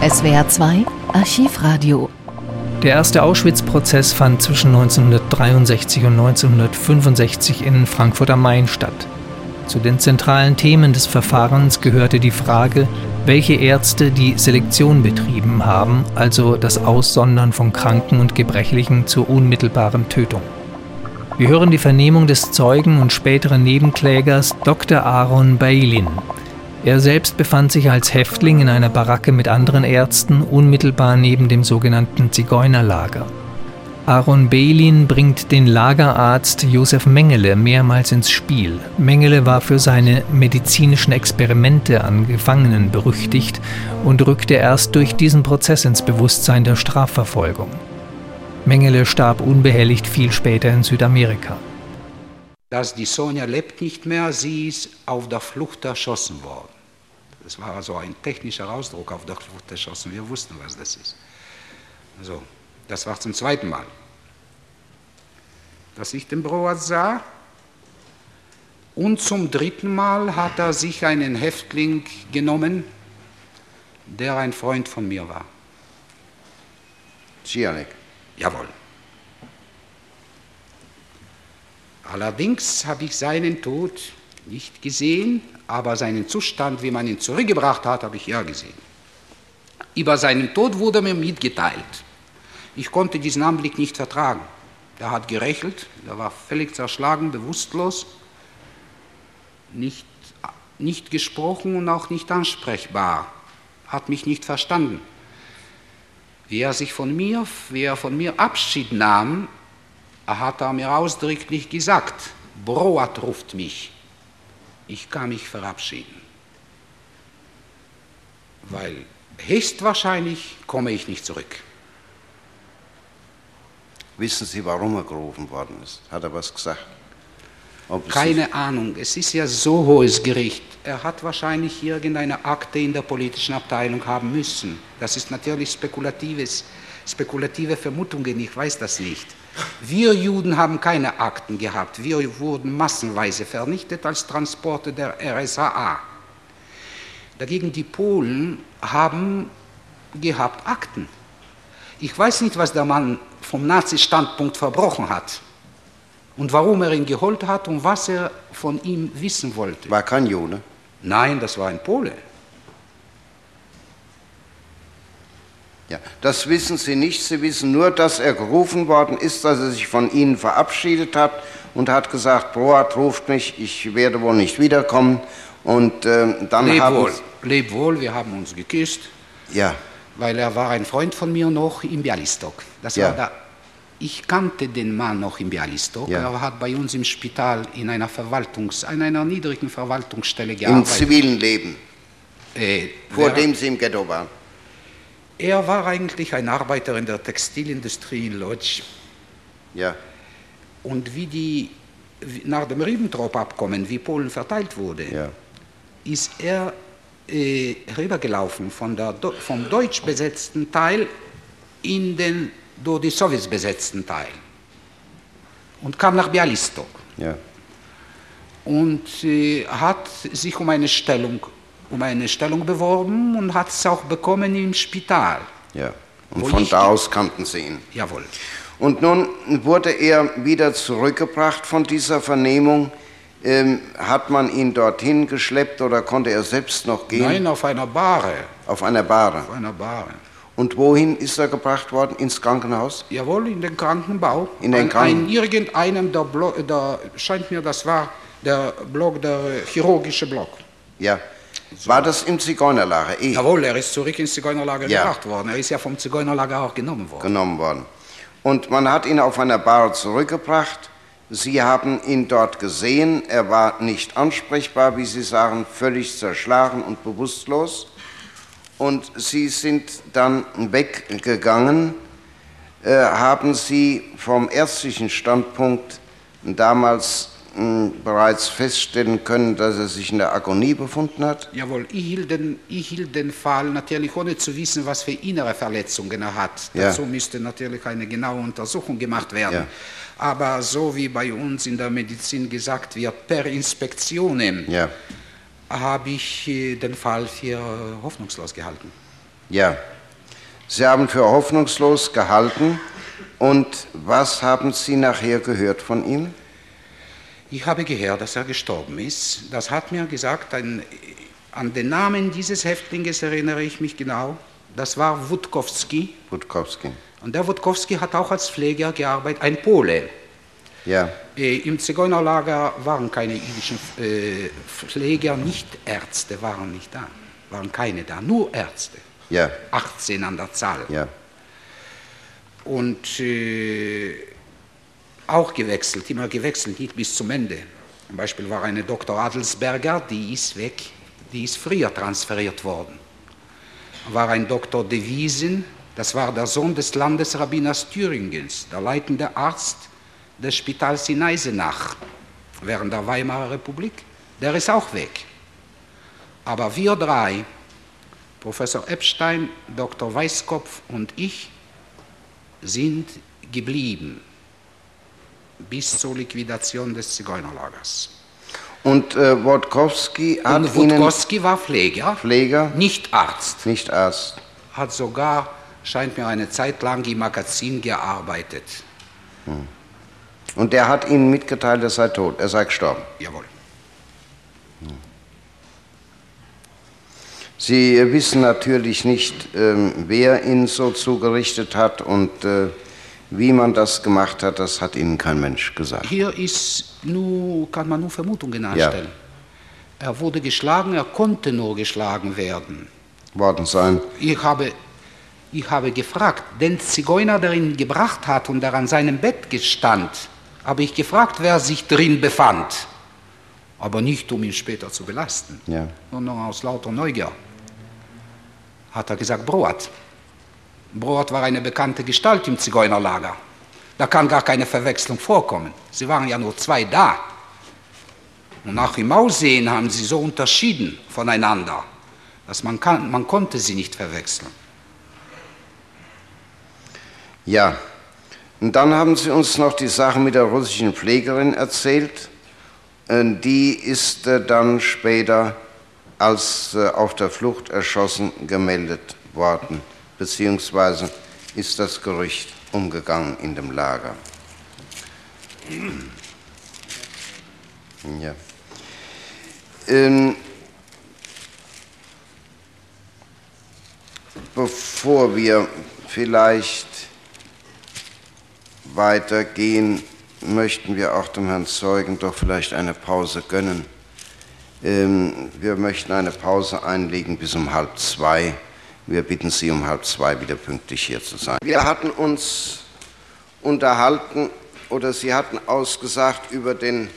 SWR 2 Archivradio. Der erste Auschwitz-Prozess fand zwischen 1963 und 1965 in Frankfurt am Main statt. Zu den zentralen Themen des Verfahrens gehörte die Frage, welche Ärzte die Selektion betrieben haben, also das Aussondern von Kranken und Gebrechlichen zur unmittelbaren Tötung. Wir hören die Vernehmung des Zeugen und späteren Nebenklägers Dr. Aaron Bailin. Er selbst befand sich als Häftling in einer Baracke mit anderen Ärzten unmittelbar neben dem sogenannten Zigeunerlager. Aaron Bailin bringt den Lagerarzt Josef Mengele mehrmals ins Spiel. Mengele war für seine medizinischen Experimente an Gefangenen berüchtigt und rückte erst durch diesen Prozess ins Bewusstsein der Strafverfolgung. Mengele starb unbehelligt viel später in Südamerika. Dass die Sonja lebt nicht mehr, sie ist auf der Flucht erschossen worden. Das war also ein technischer Ausdruck, auf der Flucht erschossen. Wir wussten, was das ist. So, das war zum zweiten Mal, dass ich den Broat sah. Und zum dritten Mal hat er sich einen Häftling genommen, der ein Freund von mir war. Schianek. Jawohl. Allerdings habe ich seinen Tod nicht gesehen, aber seinen Zustand, wie man ihn zurückgebracht hat, habe ich ja gesehen. Über seinen Tod wurde mir mitgeteilt. Ich konnte diesen Anblick nicht vertragen. Er hat gerächelt, er war völlig zerschlagen, bewusstlos, nicht, nicht gesprochen und auch nicht ansprechbar, hat mich nicht verstanden. Wie er sich von mir, wie er von mir Abschied nahm, hat er mir ausdrücklich gesagt, Broat ruft mich, ich kann mich verabschieden, weil höchstwahrscheinlich komme ich nicht zurück. Wissen Sie, warum er gerufen worden ist? Hat er was gesagt? Keine Ahnung, es ist ja so hohes Gericht. Er hat wahrscheinlich irgendeine Akte in der politischen Abteilung haben müssen. Das ist natürlich spekulatives, spekulative Vermutungen, ich weiß das nicht. Wir Juden haben keine Akten gehabt. Wir wurden massenweise vernichtet als Transporte der RSAA. Dagegen die Polen haben gehabt Akten. Ich weiß nicht, was der Mann vom Nazi-Standpunkt verbrochen hat und warum er ihn geholt hat und was er von ihm wissen wollte. War kein Jude? Nein, das war ein Pole. Ja, das wissen Sie nicht. Sie wissen nur, dass er gerufen worden ist, dass er sich von Ihnen verabschiedet hat und hat gesagt, Broat ruft mich, ich werde wohl nicht wiederkommen. Und äh, dann Leb haben wohl, leb wohl, wir haben uns geküsst. Ja. Weil er war ein Freund von mir noch in Bialystok. Das Ja. war da. Ich kannte den Mann noch in Bialystok. Ja. Er hat bei uns im Spital in einer Verwaltungs-, in einer niedrigen Verwaltungsstelle im gearbeitet. zivilen Leben, Äh, vor dem Sie im Ghetto waren. Er war eigentlich ein Arbeiter in der Textilindustrie in Lodz. Ja, Und wie die, nach dem Ribbentrop-Abkommen, wie Polen verteilt wurde, ja. ist er äh, rübergelaufen von der, vom deutsch besetzten Teil in den durch die Sowjets besetzten Teil und kam nach Bialystok ja. und äh, hat sich um eine Stellung um eine Stellung beworben und hat es auch bekommen im Spital. ja. Und von da aus kannten Sie ihn. Jawohl. Und nun wurde er wieder zurückgebracht von dieser Vernehmung. Ähm, hat man ihn dorthin geschleppt oder konnte er selbst noch gehen? Nein, auf einer Bahre. Auf einer Bahre. Auf einer Bahre. Und wohin ist er gebracht worden? Ins Krankenhaus? Jawohl, in den Krankenbau. In den An Kranken- ein, irgendeinem der Blo der scheint mir, das war der Block, der chirurgische Block. Ja. War das im Zigeunerlager eh Jawohl, er ist zurück ins Zigeunerlager Ja. gebracht worden. Er ist ja vom Zigeunerlager auch genommen worden. genommen worden? Und man hat ihn auf einer Bahre zurückgebracht. Sie haben ihn dort gesehen. Er war nicht ansprechbar, wie Sie sagen, völlig zerschlagen und bewusstlos. Und Sie sind dann weggegangen. Äh, haben Sie vom ärztlichen Standpunkt damals bereits feststellen können, dass er sich in der Agonie befunden hat? Jawohl, ich hielt, den, ich hielt den Fall natürlich ohne zu wissen, was für innere Verletzungen er hat. Ja. Dazu müsste natürlich eine genaue Untersuchung gemacht werden. Ja. Aber so wie bei uns in der Medizin gesagt wird, per Inspektionen Ja. habe ich äh, den Fall für hoffnungslos gehalten. Ja. Sie haben für hoffnungslos gehalten. Und was haben Sie nachher gehört von ihm? Ich habe gehört, dass er gestorben ist. Das hat mir gesagt, ein, an den Namen dieses Häftlings erinnere ich mich genau. Das war Wutkowski. Wutkowski. Und der Wutkowski hat auch als Pfleger gearbeitet, ein Pole. Ja. Äh, Im Zigeunerlager waren keine jüdischen äh, Pfleger, nicht Ärzte waren nicht da, waren keine da, nur Ärzte. Ja. 18 an der Zahl. Ja. Und äh, auch gewechselt, immer gewechselt, nicht bis zum Ende. Zum Beispiel war eine Dr. Adelsberger, die ist weg, die ist früher transferiert worden. War ein Dr. De Wiesen, das war der Sohn des Landesrabbiners Thüringens, der leitende Arzt des Spitals in Eisenach während der Weimarer Republik. Der ist auch weg. Aber wir drei, Professor Epstein, Dr. Weißkopf und ich, sind geblieben bis zur Liquidation des Zigeunerlagers. Und äh, Wodkowski hat Und Wutkowski war Pfleger, Pfleger, nicht Arzt, nicht Arzt. hat sogar, scheint mir, eine Zeit lang im Magazin gearbeitet. Und der hat Ihnen mitgeteilt, er sei tot, er sei gestorben. Jawohl. Sie wissen natürlich nicht, ähm, wer ihn so zugerichtet hat und äh, wie man das gemacht hat, das hat Ihnen kein Mensch gesagt. Hier ist nur, kann man nur Vermutungen anstellen. Er wurde geschlagen, er konnte nur geschlagen werden. Worden sein. Ich habe, ich habe gefragt, den Zigeuner, der ihn gebracht hat und der an seinem Bett gestand, habe ich gefragt, wer sich drin befand. Aber nicht, um ihn später zu belasten, Ja. sondern aus lauter Neugier. Hat er gesagt, Broat. Broat war eine bekannte Gestalt im Zigeunerlager. Da kann gar keine Verwechslung vorkommen. Sie waren ja nur zwei da. Und nach im Aussehen haben sie so unterschieden voneinander, dass man, kann, man konnte sie nicht verwechseln. Ja. Und dann haben Sie uns noch die Sache mit der russischen Pflegerin erzählt. Äh, Die ist äh, dann später als äh, auf der Flucht erschossen gemeldet worden, beziehungsweise ist das Gerücht umgegangen in dem Lager. Ja. Ähm, bevor wir vielleicht weitergehen, möchten wir auch dem Herrn Zeugen doch vielleicht eine Pause gönnen. Ähm, wir möchten eine Pause einlegen bis um halb zwei. Wir bitten Sie, um halb zwei wieder pünktlich hier zu sein. Wir hatten uns unterhalten oder Sie hatten ausgesagt über den,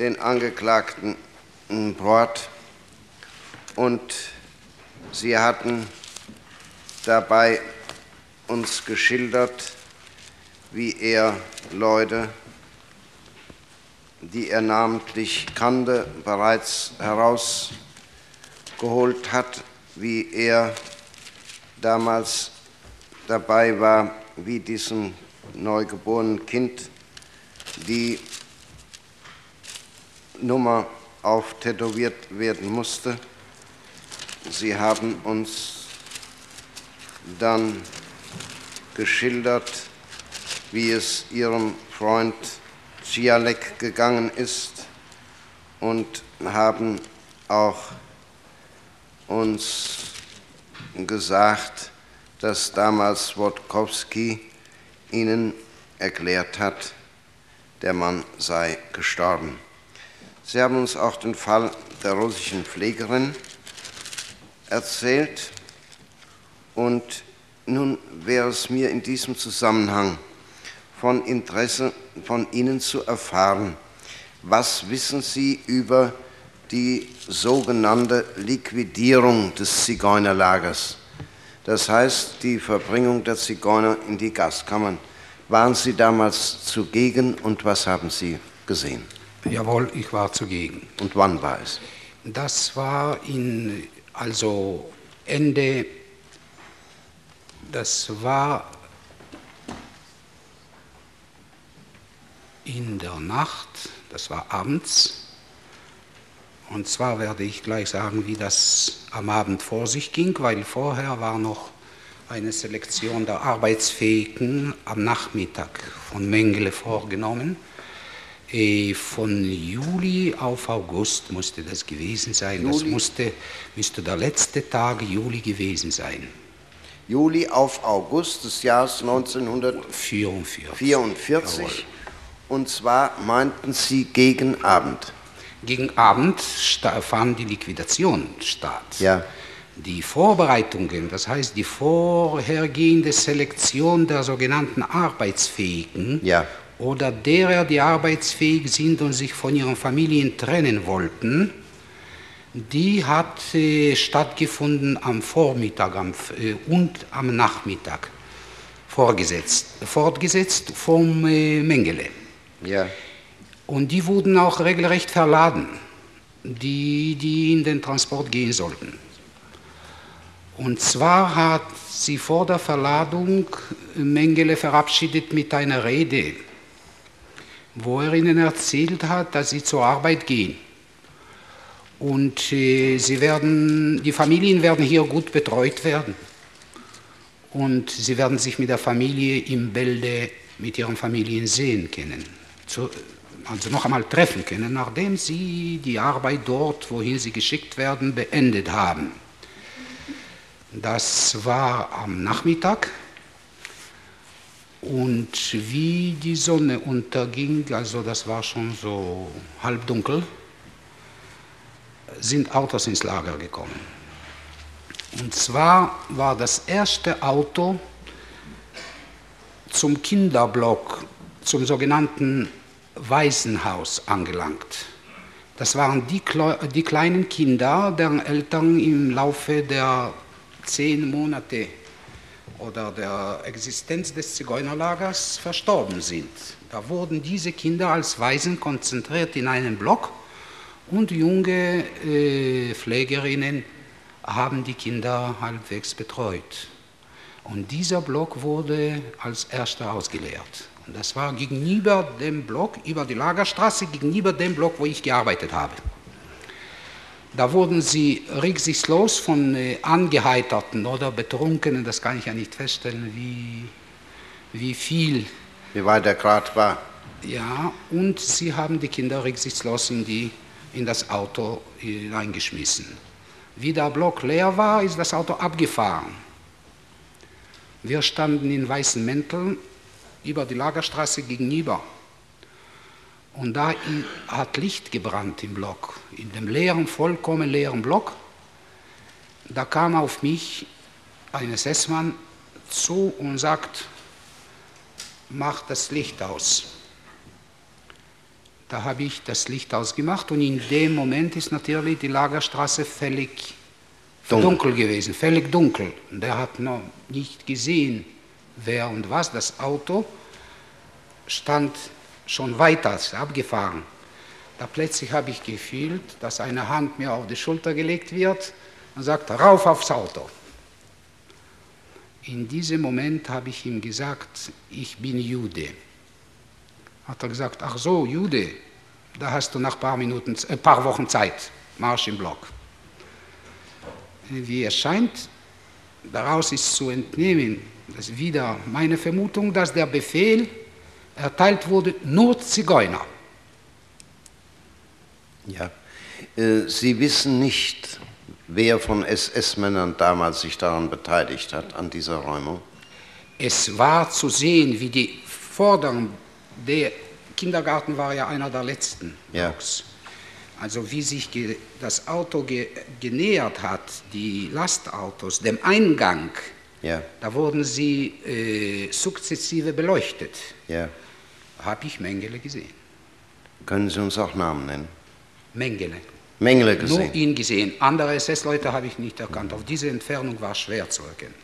den Angeklagten Brort und Sie hatten dabei uns geschildert, wie er Leute, die er namentlich kannte, bereits herausgeholt hat, wie er damals dabei war, wie diesem neugeborenen Kind die Nummer auftätowiert werden musste. Sie haben uns dann geschildert, wie es ihrem Freund Cialek gegangen ist und haben auch uns gesagt, dass damals Wodkowski ihnen erklärt hat, der Mann sei gestorben. Sie haben uns auch den Fall der russischen Pflegerin erzählt und nun wäre es mir in diesem Zusammenhang von Interesse von Ihnen zu erfahren, was wissen Sie über die sogenannte Liquidierung des Zigeunerlagers, das heißt die Verbringung der Zigeuner in die Gaskammern. Waren Sie damals zugegen und was haben Sie gesehen? Jawohl, ich war zugegen. Und wann war es? Das war in, also Ende, das war in der Nacht, das war abends, Und zwar werde ich gleich sagen, wie das am Abend vor sich ging, weil vorher war noch eine Selektion der Arbeitsfähigen am Nachmittag von Mengele vorgenommen. Äh, von Juli auf August musste das gewesen sein. Juli. Das musste, müsste der letzte Tag Juli gewesen sein. Juli auf August des Jahres 1944. 44. Und zwar meinten Sie gegen Abend. Gegen Abend fand die Liquidation statt. Ja. Die Vorbereitungen, das heißt die vorhergehende Selektion der sogenannten Arbeitsfähigen ja. oder derer, die arbeitsfähig sind und sich von ihren Familien trennen wollten, die hat äh, stattgefunden am Vormittag am, äh, und am Nachmittag, vorgesetzt, fortgesetzt vom äh, Mengele. Ja. Und die wurden auch regelrecht verladen, die, die in den Transport gehen sollten. Und zwar hat sie vor der Verladung Mengele verabschiedet mit einer Rede, wo er ihnen erzählt hat, dass sie zur Arbeit gehen. Und äh, sie werden, die Familien werden hier gut betreut werden. Und sie werden sich mit der Familie im Bälde mit ihren Familien sehen können. Also noch einmal treffen können, nachdem sie die Arbeit dort, wohin sie geschickt werden, beendet haben. Das war am Nachmittag und wie die Sonne unterging, also das war schon so halbdunkel, sind Autos ins Lager gekommen. Und zwar war das erste Auto zum Kinderblock, zum sogenannten Waisenhaus angelangt. Das waren die, die kleinen Kinder, deren Eltern im Laufe der zehn Monate oder der Existenz des Zigeunerlagers verstorben sind. Da wurden diese Kinder als Waisen konzentriert in einen Block und junge äh, Pflegerinnen haben die Kinder halbwegs betreut. Und dieser Block wurde als erster ausgeleert. Und das war gegenüber dem Block, über die Lagerstraße, gegenüber dem Block, wo ich gearbeitet habe. Da wurden sie rücksichtslos von äh, Angeheiterten oder Betrunkenen, das kann ich ja nicht feststellen, wie, wie viel. Wie weit der Grad war. Ja, und sie haben die Kinder rücksichtslos in, die, in das Auto hineingeschmissen. Wie der Block leer war, ist das Auto abgefahren. Wir standen in weißen Mänteln über die Lagerstraße gegenüber. Und da hat Licht gebrannt im Block, in dem leeren, vollkommen leeren Block. Da kam auf mich ein SS-Mann zu und sagt, mach das Licht aus. Da habe ich das Licht ausgemacht und in dem Moment ist natürlich die Lagerstraße völlig dunkel, dunkel gewesen, völlig dunkel. Und er hat noch nicht gesehen, wer und was. Das Auto stand schon weiter abgefahren. Da plötzlich habe ich gefühlt, dass eine Hand mir auf die Schulter gelegt wird und sagt, rauf aufs Auto. In diesem Moment habe ich ihm gesagt, ich bin Jude. Hat er gesagt, ach so, Jude, da hast du nach ein paar, Minuten, äh, paar Wochen Zeit, Marsch im Block. Wie es scheint, daraus ist zu entnehmen, das wieder meine Vermutung, dass der Befehl erteilt wurde, nur Zigeuner. Ja, äh, Sie wissen nicht, wer von SS-Männern damals sich daran beteiligt hat, an dieser Räumung? Es war zu sehen, wie die Forderung, der Kindergarten war ja einer der letzten ja. Blocks. Also wie sich das Auto genähert hat, die Lastautos, dem Eingang, ja. da wurden sie äh, sukzessive beleuchtet. Ja habe ich Mengele gesehen. Können Sie uns auch Namen nennen? Mengele. Mengele gesehen? Nur ihn gesehen. Andere SS-Leute habe ich nicht erkannt. Auf diese Entfernung war schwer zu erkennen.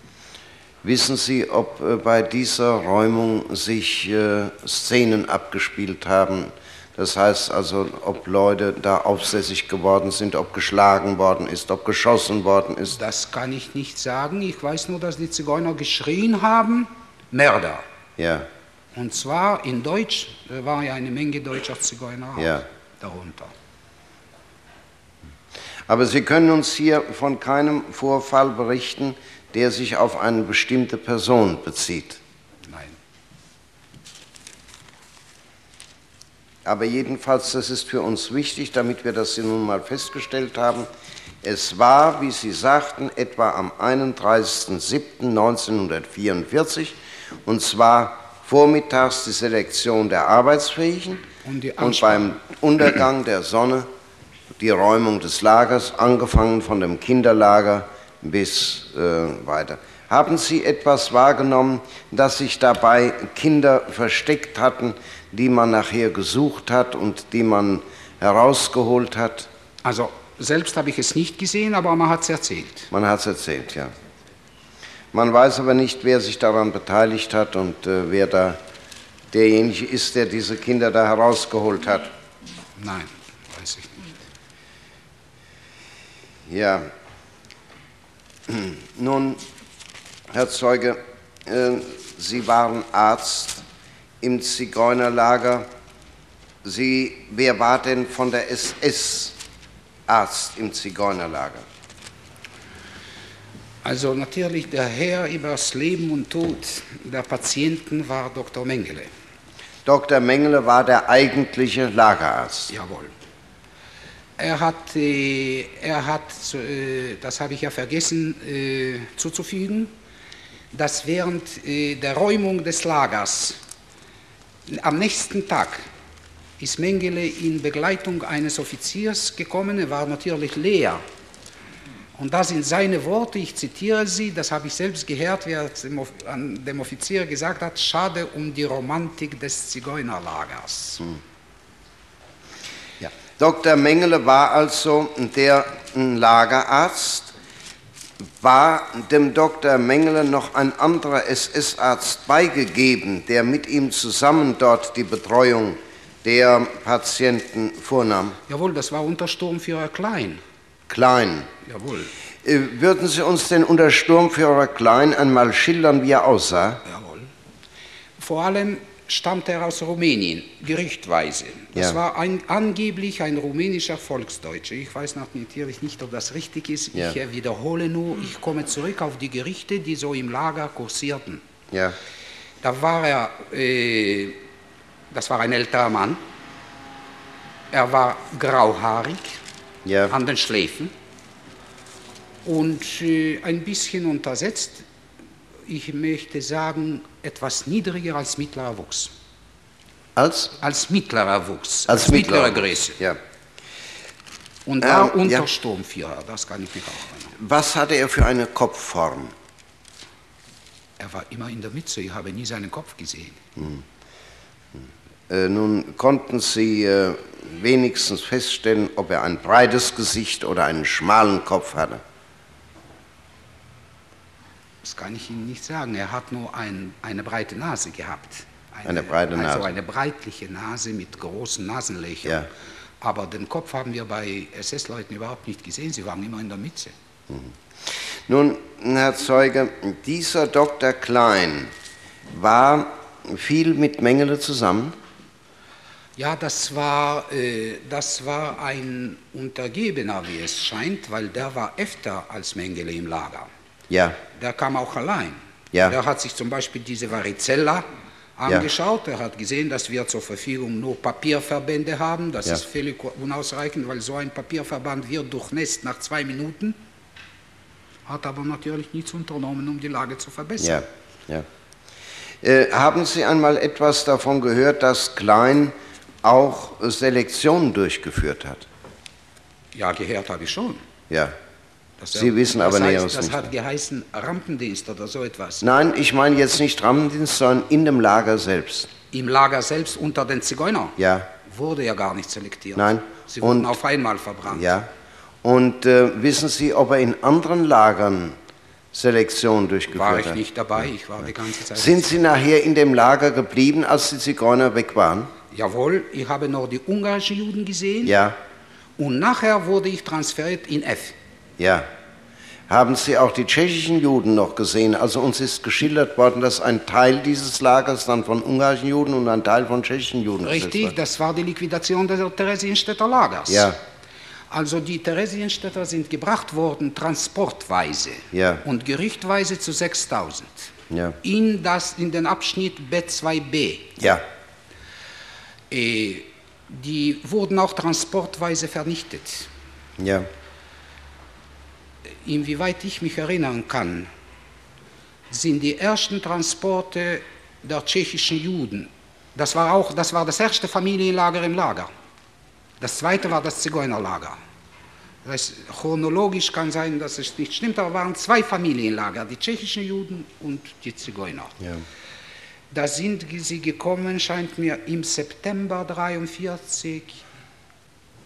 Wissen Sie, ob äh, bei dieser Räumung sich äh, Szenen abgespielt haben? Das heißt also, ob Leute da aufsässig geworden sind, ob geschlagen worden ist, ob geschossen worden ist? Das kann ich nicht sagen. Ich weiß nur, dass die Zigeuner geschrien haben, Mörder. Ja. Und zwar in Deutsch, da war ja eine Menge deutscher Zigeuner ja. darunter. Aber Sie können uns hier von keinem Vorfall berichten, der sich auf eine bestimmte Person bezieht. Nein. Aber jedenfalls, das ist für uns wichtig, damit wir das nun mal festgestellt haben. Es war, wie Sie sagten, etwa am 31.07.1944, und zwar vormittags die Selektion der Arbeitsfähigen Und und beim Untergang der Sonne die Räumung des Lagers, angefangen von dem Kinderlager bis äh, weiter. Haben Sie etwas wahrgenommen, dass sich dabei Kinder versteckt hatten, die man nachher gesucht hat und die man herausgeholt hat? Also selbst habe ich es nicht gesehen, aber man hat es erzählt. Man hat es erzählt, ja. Man weiß aber nicht, wer sich daran beteiligt hat und äh, wer da derjenige ist, der diese Kinder da herausgeholt hat. Nein, weiß ich nicht. Ja. Nun, Herr Zeuge, äh, Sie waren Arzt im Zigeunerlager. Sie, wer war denn von der SS Arzt im Zigeunerlager? Also natürlich der Herr über das Leben und Tod der Patienten war Dr. Mengele. Dr. Mengele war der eigentliche Lagerarzt. Jawohl. Er hat, äh, er hat äh, das habe ich ja vergessen äh, zuzufügen, dass während äh, der Räumung des Lagers am nächsten Tag ist Mengele in Begleitung eines Offiziers gekommen. Er war natürlich leer. Und das sind seine Worte, ich zitiere sie, das habe ich selbst gehört, wie er an dem Offizier gesagt hat, schade um die Romantik des Zigeunerlagers. Ja. Dr. Mengele war also der Lagerarzt. War dem Dr. Mengele noch ein anderer SS-Arzt beigegeben, der mit ihm zusammen dort die Betreuung der Patienten vornahm? Jawohl, das war unter Sturmführer Klein. Klein. Jawohl, Äh, Würden Sie uns denn unter Sturmführer Klein einmal schildern, wie er aussah? jawohl. Vor allem stammte er aus Rumänien, gerüchtweise. Das Ja. war ein, angeblich ein rumänischer Volksdeutscher. Ich weiß natürlich nicht, ob das richtig ist. Ja. Ich wiederhole nur, ich komme zurück auf die Gerüchte, die so im Lager kursierten. Ja. Da war er, äh, das war ein älterer Mann. Er war grauhaarig Ja. an den Schläfen und äh, ein bisschen untersetzt. Ich möchte sagen, etwas niedriger als mittlerer Wuchs. Als? Als mittlerer Wuchs, Als mittlere mittlerer. Größe. Ja. Und war Ähm, unter ja. Sturmführer, das kann ich mich auch erinnern. Was hatte er für eine Kopfform? Er war immer in der Mütze, ich habe nie seinen Kopf gesehen. Äh, nun konnten Sie äh, wenigstens feststellen, ob er ein breites Gesicht oder einen schmalen Kopf hatte. Das kann ich Ihnen nicht sagen. Er hat nur ein, eine breite Nase gehabt. Eine breite Also Nase. eine breitliche Nase mit großen Nasenlöchern. Ja. Aber den Kopf haben wir bei SS-Leuten überhaupt nicht gesehen. Sie waren immer in der Mütze. Nun, Herr Zeuge, dieser Dr. Klein war viel mit Mengele zusammen. Ja, das war, äh, das war ein Untergebener, wie es scheint, weil der war öfter als Mengele im Lager. Ja, Der kam auch allein. Ja. Der hat sich zum Beispiel diese Varicella angeschaut. Er hat gesehen, dass wir zur Verfügung nur Papierverbände haben. Das Ja. ist völlig unausreichend, weil so ein Papierverband wird durchnässt nach zwei Minuten. Hat aber natürlich nichts unternommen, um die Lage zu verbessern. ja, ja. Äh, haben Sie einmal etwas davon gehört, dass Klein auch Selektionen durchgeführt hat? Ja, gehört habe ich schon. Ja. Das Sie wissen aber das heißt, Näheres Das nicht. hat geheißen Rampendienst oder so etwas. Nein, ich meine jetzt nicht Rampendienst, sondern in dem Lager selbst. Im Lager selbst unter den Zigeunern Ja, wurde ja gar nicht selektiert. Nein. Sie wurden Und- auf einmal verbrannt. ja. Und äh, wissen Sie, ob er in anderen Lagern Selektion durchgeführt War ich hat? nicht dabei, ich war die ganze Zeit. Sind Sie nachher in dem Lager geblieben, als die Zigeuner weg waren? Jawohl, ich habe noch die ungarischen Juden gesehen Ja, und nachher wurde ich transferiert in F. ja. Haben Sie auch die tschechischen Juden noch gesehen? Also uns ist geschildert worden, dass ein Teil dieses Lagers dann von ungarischen Juden und ein Teil von tschechischen Juden Richtig, war. das war die Liquidation des Theresienstädter Lagers. Ja, Also die Theresienstädter sind gebracht worden transportweise Ja. und gerüchtweise zu 6000 Ja. in, das, in den Abschnitt B2b. Ja. Äh, die wurden auch transportweise vernichtet. Ja. Inwieweit ich mich erinnern kann, sind die ersten Transporte der tschechischen Juden. Das war auch das, war das erste Familienlager im Lager. Das zweite war das Zigeunerlager. Das heißt, chronologisch kann sein, dass es nicht stimmt, aber waren zwei Familienlager, die tschechischen Juden und die Zigeuner. Ja. Da sind sie gekommen, scheint mir im September 43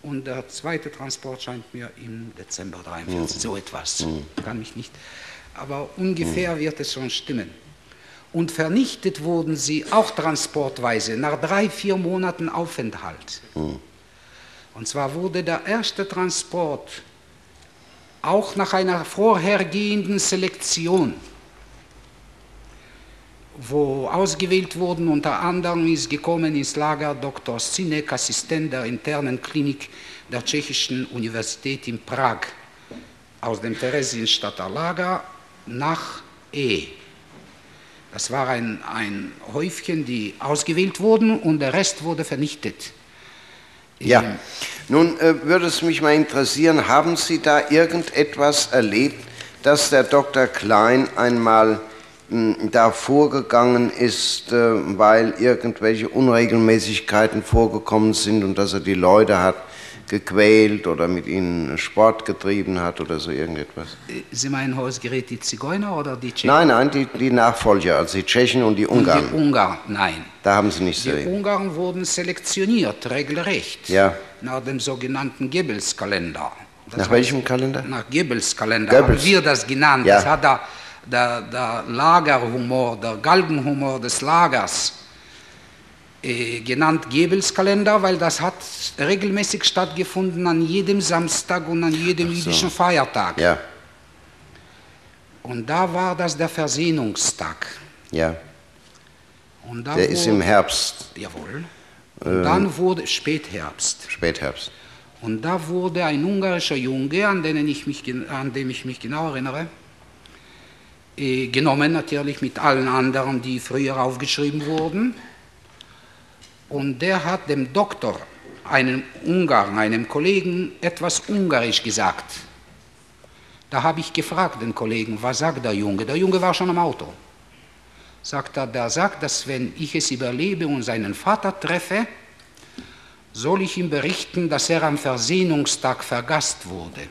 und der zweite Transport scheint mir im Dezember 43, so etwas. Kann mich nicht. Aber ungefähr wird es schon stimmen. Und vernichtet wurden sie auch transportweise nach drei, vier Monaten Aufenthalt. Und zwar wurde der erste Transport auch nach einer vorhergehenden Selektion wo ausgewählt wurden. Unter anderem ist gekommen ins Lager Dr. Sinek, Assistent der internen Klinik der Tschechischen Universität in Prag, aus dem Theresienstadter Lager nach E. Das war ein, ein Häufchen, die ausgewählt wurden und der Rest wurde vernichtet. Ja. Nun äh, würde es mich mal interessieren, haben Sie da irgendetwas erlebt, dass der Dr. Klein einmal da vorgegangen ist, äh, weil irgendwelche Unregelmäßigkeiten vorgekommen sind und dass er die Leute hat gequält oder mit ihnen Sport getrieben hat oder so irgendetwas? Sie meinen Hausgerät die Zigeuner oder die Tschechen? Nein, nein, die, die Nachfolger, also die Tschechen und die Und Ungarn. Die Ungarn, nein. Da haben Sie nicht. Die Ungarn wurden selektioniert, regelrecht, Ja. nach dem sogenannten Goebbels-Kalender. Nach heißt, welchem Kalender? Nach Goebbels-Kalender Goebbels. haben wir das genannt. Ja. Das hat der, der, der Lagerhumor, der Galgenhumor des Lagers äh, genannt Goebbels-Kalender, weil das hat regelmäßig stattgefunden an jedem Samstag und an jedem jüdischen Feiertag. Ja, Und da war das der Versöhnungstag. ja. Und da Der ist wurde- im Herbst, Jawohl. Und dann wurde Spätherbst. Spätherbst. Und da wurde ein ungarischer Junge, an den ich mich, an dem ich mich genau erinnere, genommen natürlich mit allen anderen, die früher aufgeschrieben wurden. Und der hat dem Doktor, einem Ungarn, einem Kollegen, etwas Ungarisch gesagt. Da habe ich gefragt den Kollegen, was sagt der Junge? Der Junge war schon am Auto. Sagt er, der sagt, dass wenn ich es überlebe und seinen Vater treffe, soll ich ihm berichten, dass er am Versöhnungstag vergast wurde.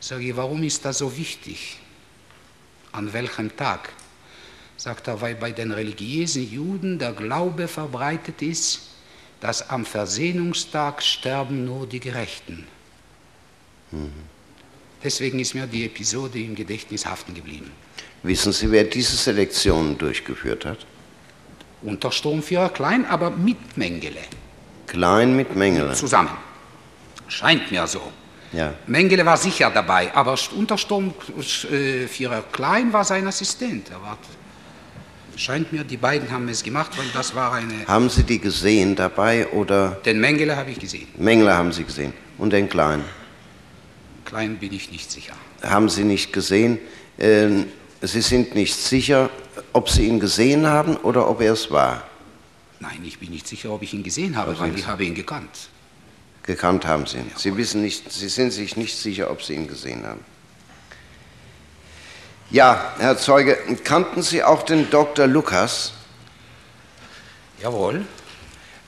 Sage ich, warum ist das so wichtig? An welchem Tag? Sagt er, weil bei den religiösen Juden der Glaube verbreitet ist, dass am Versöhnungstag sterben nur die Gerechten. Deswegen ist mir die Episode im Gedächtnis haften geblieben. Wissen Sie, wer diese Selektion durchgeführt hat? Untersturmführer klein, aber mit Mengele Klein mit Mengele. zusammen. Scheint mir so. Ja. Mengele war sicher dabei, aber Untersturmführer Klein war sein Assistent. Er war, scheint mir, die beiden haben es gemacht, weil das war eine. Haben Sie die gesehen dabei oder Den Mengele habe ich gesehen. Mengele haben Sie gesehen? Und den Kleinen? Klein bin ich nicht sicher. Haben Sie nicht gesehen? Ähm, Sie sind nicht sicher, ob Sie ihn gesehen haben oder ob er es war. Nein, ich bin nicht sicher, ob ich ihn gesehen habe, weil ich habe ihn gekannt. Gekannt haben Sie ihn. Sie wissen nicht, Sie sind sich nicht sicher, ob Sie ihn gesehen haben. Ja, Herr Zeuge, kannten Sie auch den Dr. Lukas? Jawohl.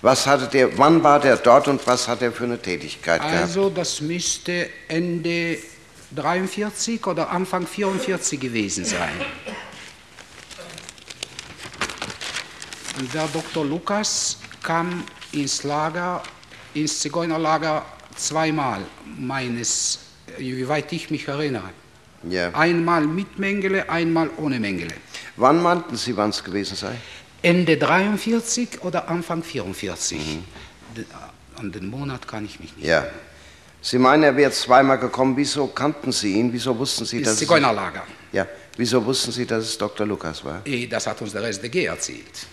Was hatte der, wann war der dort und was hat er für eine Tätigkeit gehabt? Also, das müsste Ende 43 oder Anfang 44 gewesen sein. Und der Dr. Lukas kam ins Lager, ins Zigeunerlager zweimal, meines, wie weit ich mich erinnere. Ja. Einmal mit Mengele, einmal ohne Mengele. Wann meinten Sie, wann es gewesen sei? Ende 43 oder Anfang 44. De- An den Monat kann ich mich nicht Ja. Sie meinen, er wäre zweimal gekommen. Wieso kannten Sie ihn? Wieso wussten Sie, dass es, Zigeunerlager. ja, wieso wussten Sie, dass es Dr. Lukas war? Eh, Das hat uns der SDG erzählt.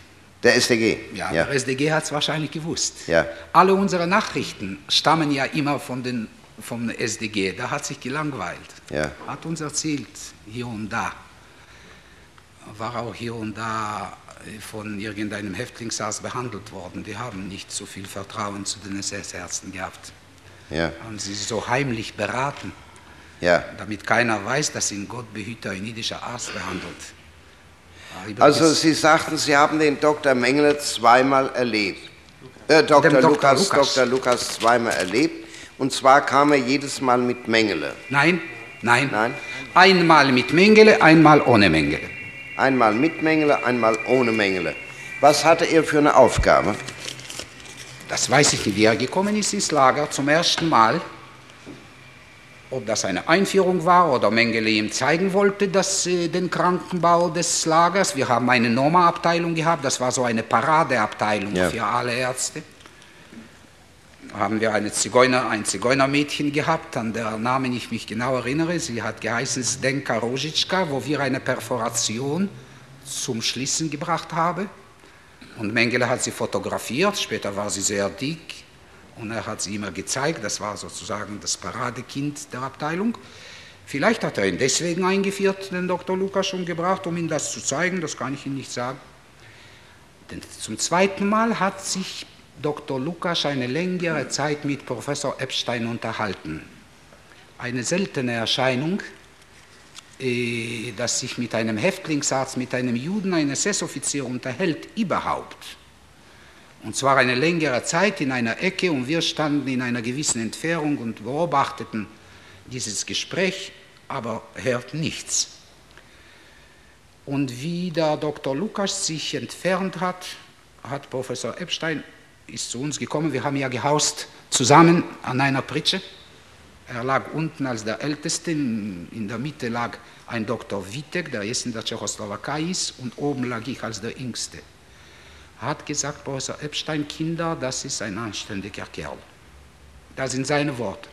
Der SDG. Ja, ja. der SDG hat es wahrscheinlich gewusst. Ja. Alle unsere Nachrichten stammen ja immer von den, vom SDG. Da hat sich gelangweilt. Ja. Hat uns erzählt, hier und da. War auch hier und da von irgendeinem Häftlingsarzt behandelt worden. Die haben nicht so viel Vertrauen zu den SS-Ärzten gehabt. Ja. Haben sie so heimlich beraten, ja. damit keiner weiß, dass ihn Gott behüter, ein jüdischer Arzt behandelt. Also Sie sagten, Sie haben den Dr. Mengele zweimal erlebt. Äh, Dr. Dr. Lukas, Lukas. Dr. Lukas zweimal erlebt. Und zwar kam er jedes Mal mit Mengele. Nein, nein. Nein? Einmal mit Mengele, einmal ohne Mengele. Einmal mit Mengele, einmal ohne Mengele. Was hatte er für eine Aufgabe? Das weiß ich nicht. Wie er gekommen ist ins Lager zum ersten Mal, ob das eine Einführung war oder Mengele ihm zeigen wollte, dass, äh, den Krankenbau des Lagers. Wir haben eine Norma-Abteilung gehabt, das war so eine Paradeabteilung ja. für alle Ärzte. Da haben wir eine Zigeuner, ein Zigeunermädchen gehabt, an der Namen ich mich genau erinnere. Sie hat geheißen Zdenka Rosicka, wo wir eine Perforation zum Schließen gebracht haben. Und Mengele hat sie fotografiert, später war sie sehr dick, und er hat sie immer gezeigt, das war sozusagen das Paradekind der Abteilung. Vielleicht hat er ihn deswegen eingeführt, den Dr. Lukas schon gebracht, um ihm das zu zeigen, das kann ich Ihnen nicht sagen. Denn zum zweiten Mal hat sich Dr. Lukas eine längere Zeit mit Professor Epstein unterhalten. Eine seltene Erscheinung, äh, dass sich mit einem Häftlingsarzt, mit einem Juden, ein SS-Offizier unterhält, überhaupt. Und zwar eine längere Zeit in einer Ecke und wir standen in einer gewissen Entfernung und beobachteten dieses Gespräch, aber hört nichts. Und wie der Dr. Lukas sich entfernt hat, hat Professor Epstein ist zu uns gekommen. Wir haben ja gehaust zusammen an einer Pritsche. Er lag unten als der Älteste, in der Mitte lag ein Dr. Witek, der jetzt in der Tschechoslowakei ist, und oben lag ich als der Jüngste hat gesagt, Professor Epstein, Kinder, das ist ein anständiger Kerl. Das sind seine Worte.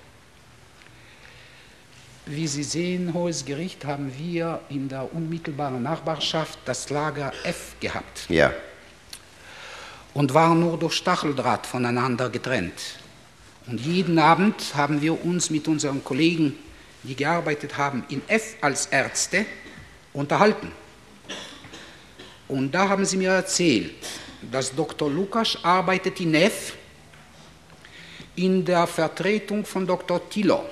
Wie Sie sehen, Hohes Gericht, haben wir in der unmittelbaren Nachbarschaft das Lager F gehabt. Ja. Und waren nur durch Stacheldraht voneinander getrennt. Und jeden Abend haben wir uns mit unseren Kollegen, die gearbeitet haben, in F als Ärzte unterhalten. Und da haben sie mir erzählt, dass Dr. Lukas arbeitet in F in der Vertretung von Dr. Tilo.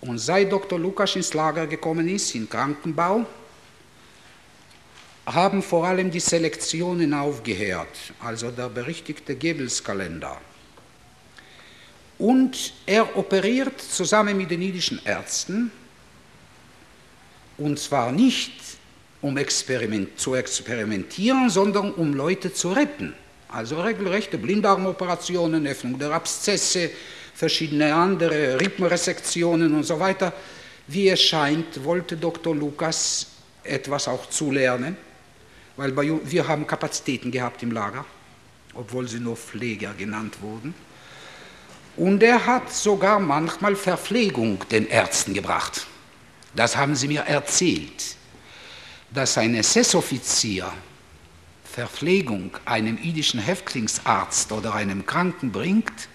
Und seit Dr. Lukas ins Lager gekommen ist, im Krankenbau, haben vor allem die Selektionen aufgehört, also der berichtigte Goebbels-Kalender. Und er operiert zusammen mit den jüdischen Ärzten, und zwar nicht um experiment, zu experimentieren, sondern um Leute zu retten. Also regelrechte Blinddarmoperationen, Öffnung der Abszesse, verschiedene andere Rippenresektionen und so weiter. Wie es scheint, wollte Dr. Lukas etwas auch zulernen, weil bei, wir haben Kapazitäten gehabt im Lager, obwohl sie nur Pfleger genannt wurden. Und er hat sogar manchmal Verpflegung den Ärzten gebracht. Das haben sie mir erzählt dass ein SS-Offizier Verpflegung einem jüdischen Häftlingsarzt oder einem Kranken bringt,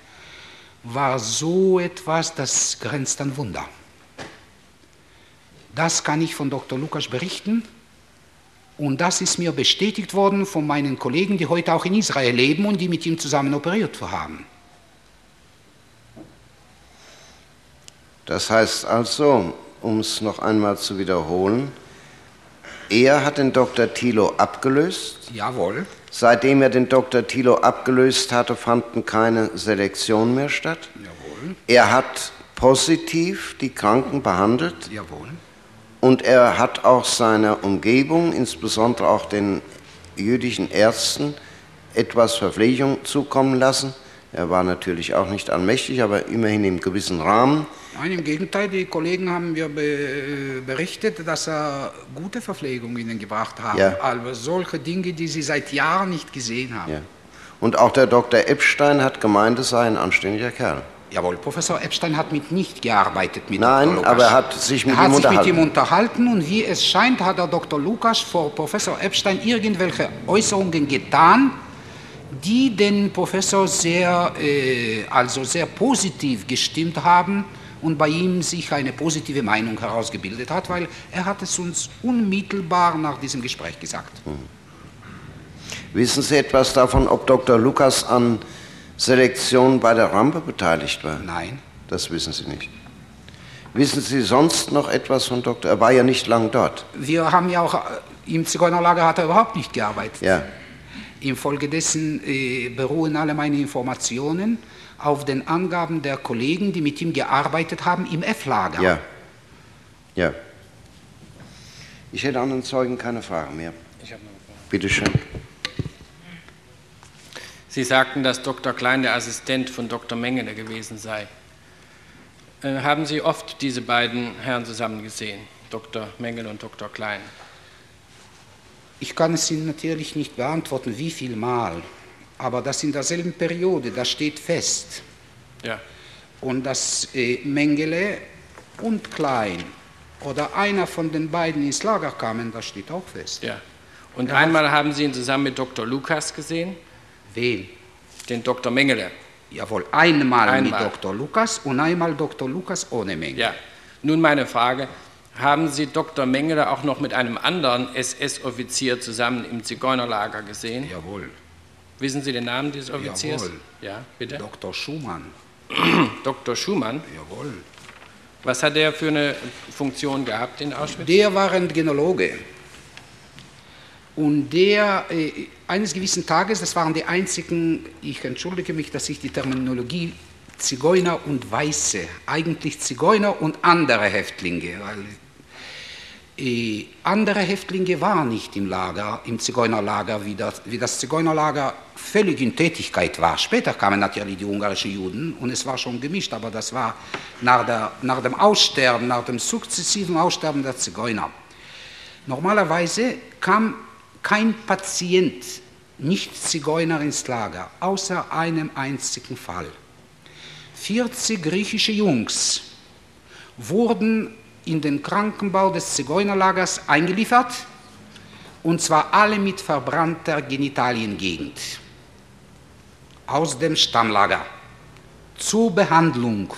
war so etwas, das grenzt an Wunder. Das kann ich von Dr. Lukas berichten und das ist mir bestätigt worden von meinen Kollegen, die heute auch in Israel leben und die mit ihm zusammen operiert haben. Das heißt also, um es noch einmal zu wiederholen, er hat den Dr. Thilo abgelöst. Jawohl. Seitdem er den Dr. Thilo abgelöst hatte, fanden keine Selektionen mehr statt. Jawohl. Er hat positiv die Kranken behandelt. Jawohl. Und er hat auch seiner Umgebung, insbesondere auch den jüdischen Ärzten, etwas Verpflegung zukommen lassen. Er war natürlich auch nicht allmächtig, aber immerhin im gewissen Rahmen. Nein, im Gegenteil, die Kollegen haben mir be berichtet, dass er gute Verpflegung ihnen gebracht haben. Ja. Also solche Dinge, die sie seit Jahren nicht gesehen haben. Ja. Und auch der Dr. Epstein hat gemeint, es sei ein anständiger Kerl. Jawohl, Professor Epstein hat mit nicht gearbeitet mit Nein, Dr. Lukas. aber er hat sich mit er ihm hat sich mit unterhalten. ihm unterhalten und wie es scheint, hat der Dr. Lukas vor Professor Epstein irgendwelche Äußerungen getan, die den Professor sehr, äh, also sehr positiv gestimmt haben und bei ihm sich eine positive Meinung herausgebildet hat, weil er hat es uns unmittelbar nach diesem Gespräch gesagt. Wissen Sie etwas davon, ob Dr. Lukas an Selektion bei der Rampe beteiligt war? Nein. Das wissen Sie nicht. Wissen Sie sonst noch etwas von Dr. Er war ja nicht lang dort. Wir haben ja auch, äh, im Zigeunerlager hat er überhaupt nicht gearbeitet. Ja. Infolgedessen äh, beruhen alle meine Informationen auf den Angaben der Kollegen, die mit ihm gearbeitet haben im F-Lager. Ja. Ja. Ich hätte an den Zeugen keine Fragen mehr. Ich habe noch eine Frage. Bitte schön. Sie sagten, dass Dr. Klein der Assistent von Dr. Mengele gewesen sei. Äh, haben Sie oft diese beiden Herren zusammen gesehen, Dr. Mengele und Dr. Klein? Ich kann es Ihnen natürlich nicht beantworten, wie viel Mal, aber das in derselben Periode, das steht fest. Ja. Und dass äh, Mengele und Klein oder einer von den beiden ins Lager kamen, das steht auch fest. ja. Und einmal haben Sie ihn zusammen mit Dr. Lukas gesehen, Wen? den Dr. Mengele. Jawohl, einmal, Einmal. mit Dr. Lukas und einmal Dr. Lukas ohne Mengele. Ja. Nun meine Frage, haben Sie Dr. Mengele auch noch mit einem anderen SS-Offizier zusammen im Zigeunerlager gesehen? Jawohl, Wissen Sie den Namen dieses Offiziers? Jawohl. Ja, bitte. Dr. Schumann. Dr. Schumann. Jawohl. Was hat er für eine Funktion gehabt in Auschwitz? Der war Rentgenologe. Und der, äh, eines gewissen Tages, das waren die einzigen, ich entschuldige mich, dass ich die Terminologie Zigeuner und Weiße, eigentlich Zigeuner und andere Häftlinge, weil andere Häftlinge waren nicht im Lager, im Zigeunerlager, wie das, wie das Zigeunerlager völlig in Tätigkeit war. Später kamen natürlich die ungarischen Juden und es war schon gemischt, aber das war nach, der, nach dem Aussterben, nach dem sukzessiven Aussterben der Zigeuner. Normalerweise kam kein Patient, nicht Zigeuner ins Lager, außer einem einzigen Fall. 40 griechische Jungs wurden in den Krankenbau des Zigeunerlagers eingeliefert, und zwar alle mit verbrannter Genitaliengegend aus dem Stammlager zur Behandlung.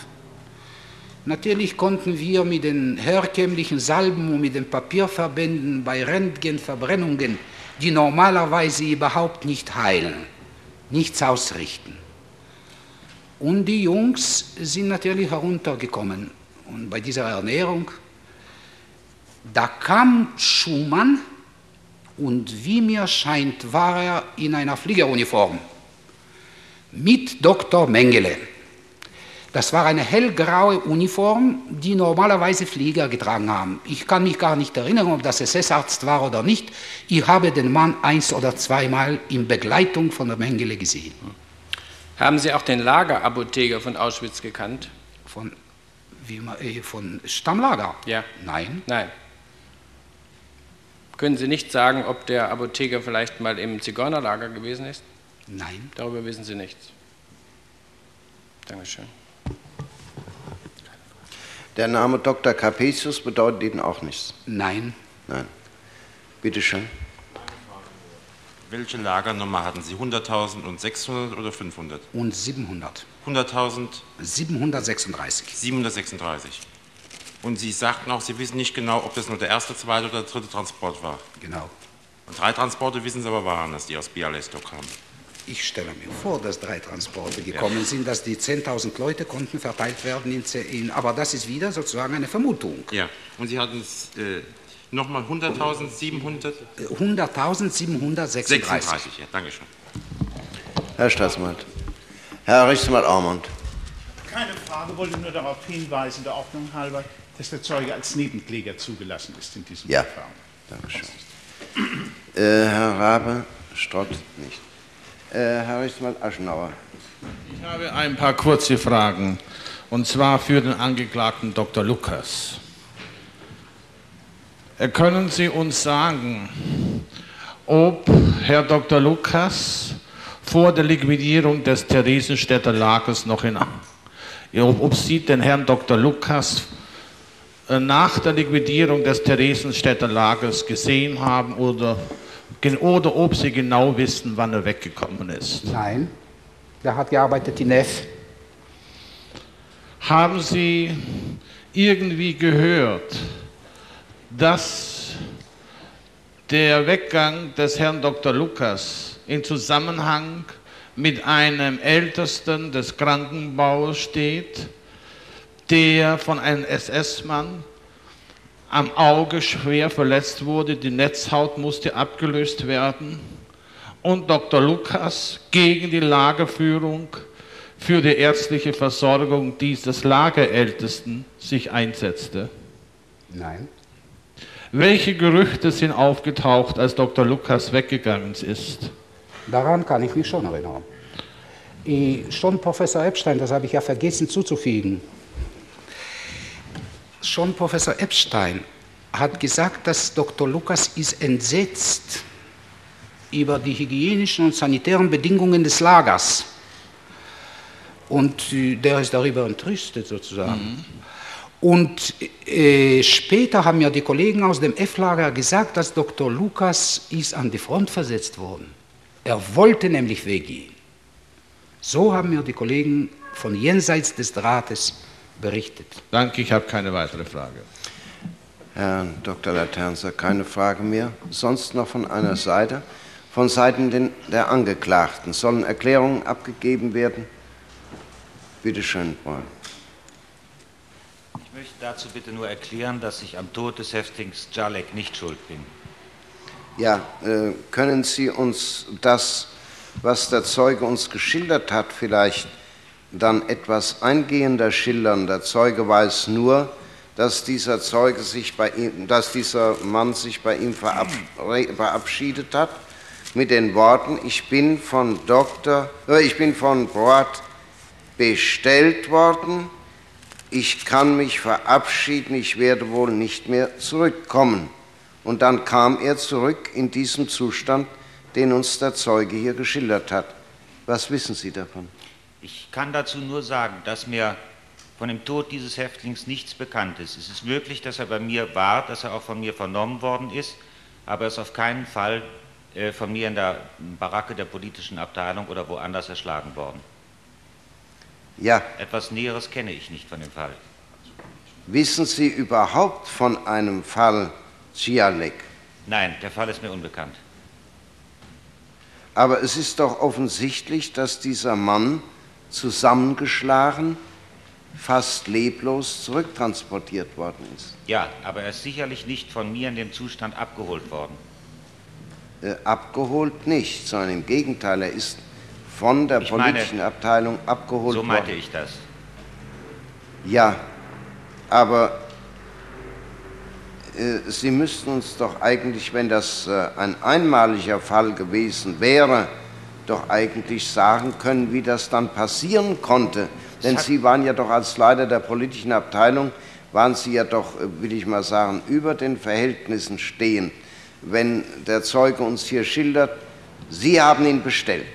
Natürlich konnten wir mit den herkömmlichen Salben und mit den Papierverbänden bei Röntgenverbrennungen, die normalerweise überhaupt nicht heilen, nichts ausrichten. Und die Jungs sind natürlich heruntergekommen. Und bei dieser Ernährung, da kam Schumann und wie mir scheint, war er in einer Fliegeruniform mit Dr. Mengele. Das war eine hellgraue Uniform, die normalerweise Flieger getragen haben. Ich kann mich gar nicht erinnern, ob das SS-Arzt war oder nicht. Ich habe den Mann eins oder zweimal in Begleitung von der Mengele gesehen. Haben Sie auch den Lagerapotheker von Auschwitz gekannt? Von, wie, äh, von Stammlager? Ja. Nein. Nein. Können Sie nicht sagen, ob der Apotheker vielleicht mal im Zigeunerlager gewesen ist? Nein. Darüber wissen Sie nichts. Dankeschön. Der Name Dr. Capesius bedeutet Ihnen auch nichts. Nein. Nein. Bitte schön. Welche Lagernummer hatten Sie? 100.000 und 600 oder 500? Und 700. 100.000 736. 736. Und Sie sagten auch, Sie wissen nicht genau, ob das nur der erste, zweite oder dritte Transport war. Genau. Und drei Transporte wissen Sie aber waren, dass die aus Bialystok kamen. Ich stelle mir vor, dass drei Transporte gekommen sind, dass die 10.000 Leute konnten verteilt werden. In, in, aber das ist wieder sozusagen eine Vermutung. Ja. Und Sie hatten es äh, nochmal 100.000, 700? 100.736. 36, ja, Dankeschön. Herr Staatsanwalt. Herr Rechtsanwalt Aumund. Keine Frage, wollte nur darauf hinweisen, der Ordnung halber, dass der Zeuge als Nebenkläger zugelassen ist in diesem Ja. Verfahren. Dankeschön. Äh, Herr Rabe, Strott nicht. Äh, Herr Rechtsanwalt Aschenauer. Ich habe ein paar kurze Fragen, und zwar für den Angeklagten Dr. Lukas. Äh, Können Sie uns sagen, ob Herr Dr. Lukas vor der Liquidierung des Theresienstädter Lagers noch in, ob, ob Sie den Herrn Dr. Lukas nach der Liquidierung des Theresienstädter Lagers gesehen haben oder, oder ob Sie genau wissen, wann er weggekommen ist. Nein, der hat gearbeitet in F. Haben Sie irgendwie gehört, dass der Weggang des Herrn Dr. Lukas in Zusammenhang mit einem Ältesten des Krankenbaus steht, der von einem SS-Mann am Auge schwer verletzt wurde, die Netzhaut musste abgelöst werden und Dr. Lukas gegen die Lagerführung für die ärztliche Versorgung dieses Lagerältesten sich einsetzte? Nein. Welche Gerüchte sind aufgetaucht, als Dr. Lukas weggegangen ist? Daran kann ich mich schon erinnern. Schon Professor Epstein, das habe ich ja vergessen zuzufügen, schon Professor Epstein hat gesagt, dass Dr. Lukas ist entsetzt über die hygienischen und sanitären Bedingungen des Lagers. Und äh, der ist darüber entrüstet sozusagen. Mhm. Und äh, später haben mir die Kollegen aus dem F-Lager gesagt, dass Dr. Lukas ist an die Front versetzt worden. Er wollte nämlich weggehen. So haben mir die Kollegen von jenseits des Drahtes berichtet. Danke, ich habe keine weitere Frage. Herr Dr. Laternser, keine Frage mehr. Sonst noch von einer Seite? Von Seiten der Angeklagten sollen Erklärungen abgegeben werden? Bitte schön, Braun. Ich möchte dazu bitte nur erklären, dass ich am Tod des Häftlings Jalek nicht schuld bin. Ja, äh, können Sie uns das, was der Zeuge uns geschildert hat, vielleicht dann etwas eingehender schildern? Der Zeuge weiß nur, dass dieser Zeuge sich bei ihm, dass dieser Mann sich bei ihm verabschiedet hat mit den Worten: Ich bin von Doktor, äh, ich bin von Brot bestellt worden. Ich kann mich verabschieden. Ich werde wohl nicht mehr zurückkommen. Und dann kam er zurück in diesem Zustand, den uns der Zeuge hier geschildert hat. Was wissen Sie davon? Ich kann dazu nur sagen, dass mir von dem Tod dieses Häftlings nichts bekannt ist. Es ist möglich, dass er bei mir war, dass er auch von mir vernommen worden ist, aber er ist auf keinen Fall äh, von mir in der Baracke der politischen Abteilung oder woanders erschlagen worden. Ja. Etwas Näheres kenne ich nicht von dem Fall. Wissen Sie überhaupt von einem Fall, Cialek? Nein, der Fall ist mir unbekannt. Aber es ist doch offensichtlich, dass dieser Mann zusammengeschlagen, fast leblos zurücktransportiert worden ist. Ja, aber er ist sicherlich nicht von mir in dem Zustand abgeholt worden. Äh, abgeholt nicht, sondern im Gegenteil, er ist von der ich politischen meine, Abteilung abgeholt worden. So meinte worden. ich das. Ja, aber äh, Sie müssten uns doch eigentlich, wenn das äh, ein einmaliger Fall gewesen wäre, doch eigentlich sagen können, wie das dann passieren konnte. Denn Sie waren ja doch als Leiter der politischen Abteilung, waren Sie ja doch, äh, will ich mal sagen, über den Verhältnissen stehen. Wenn der Zeuge uns hier schildert, Sie haben ihn bestellt.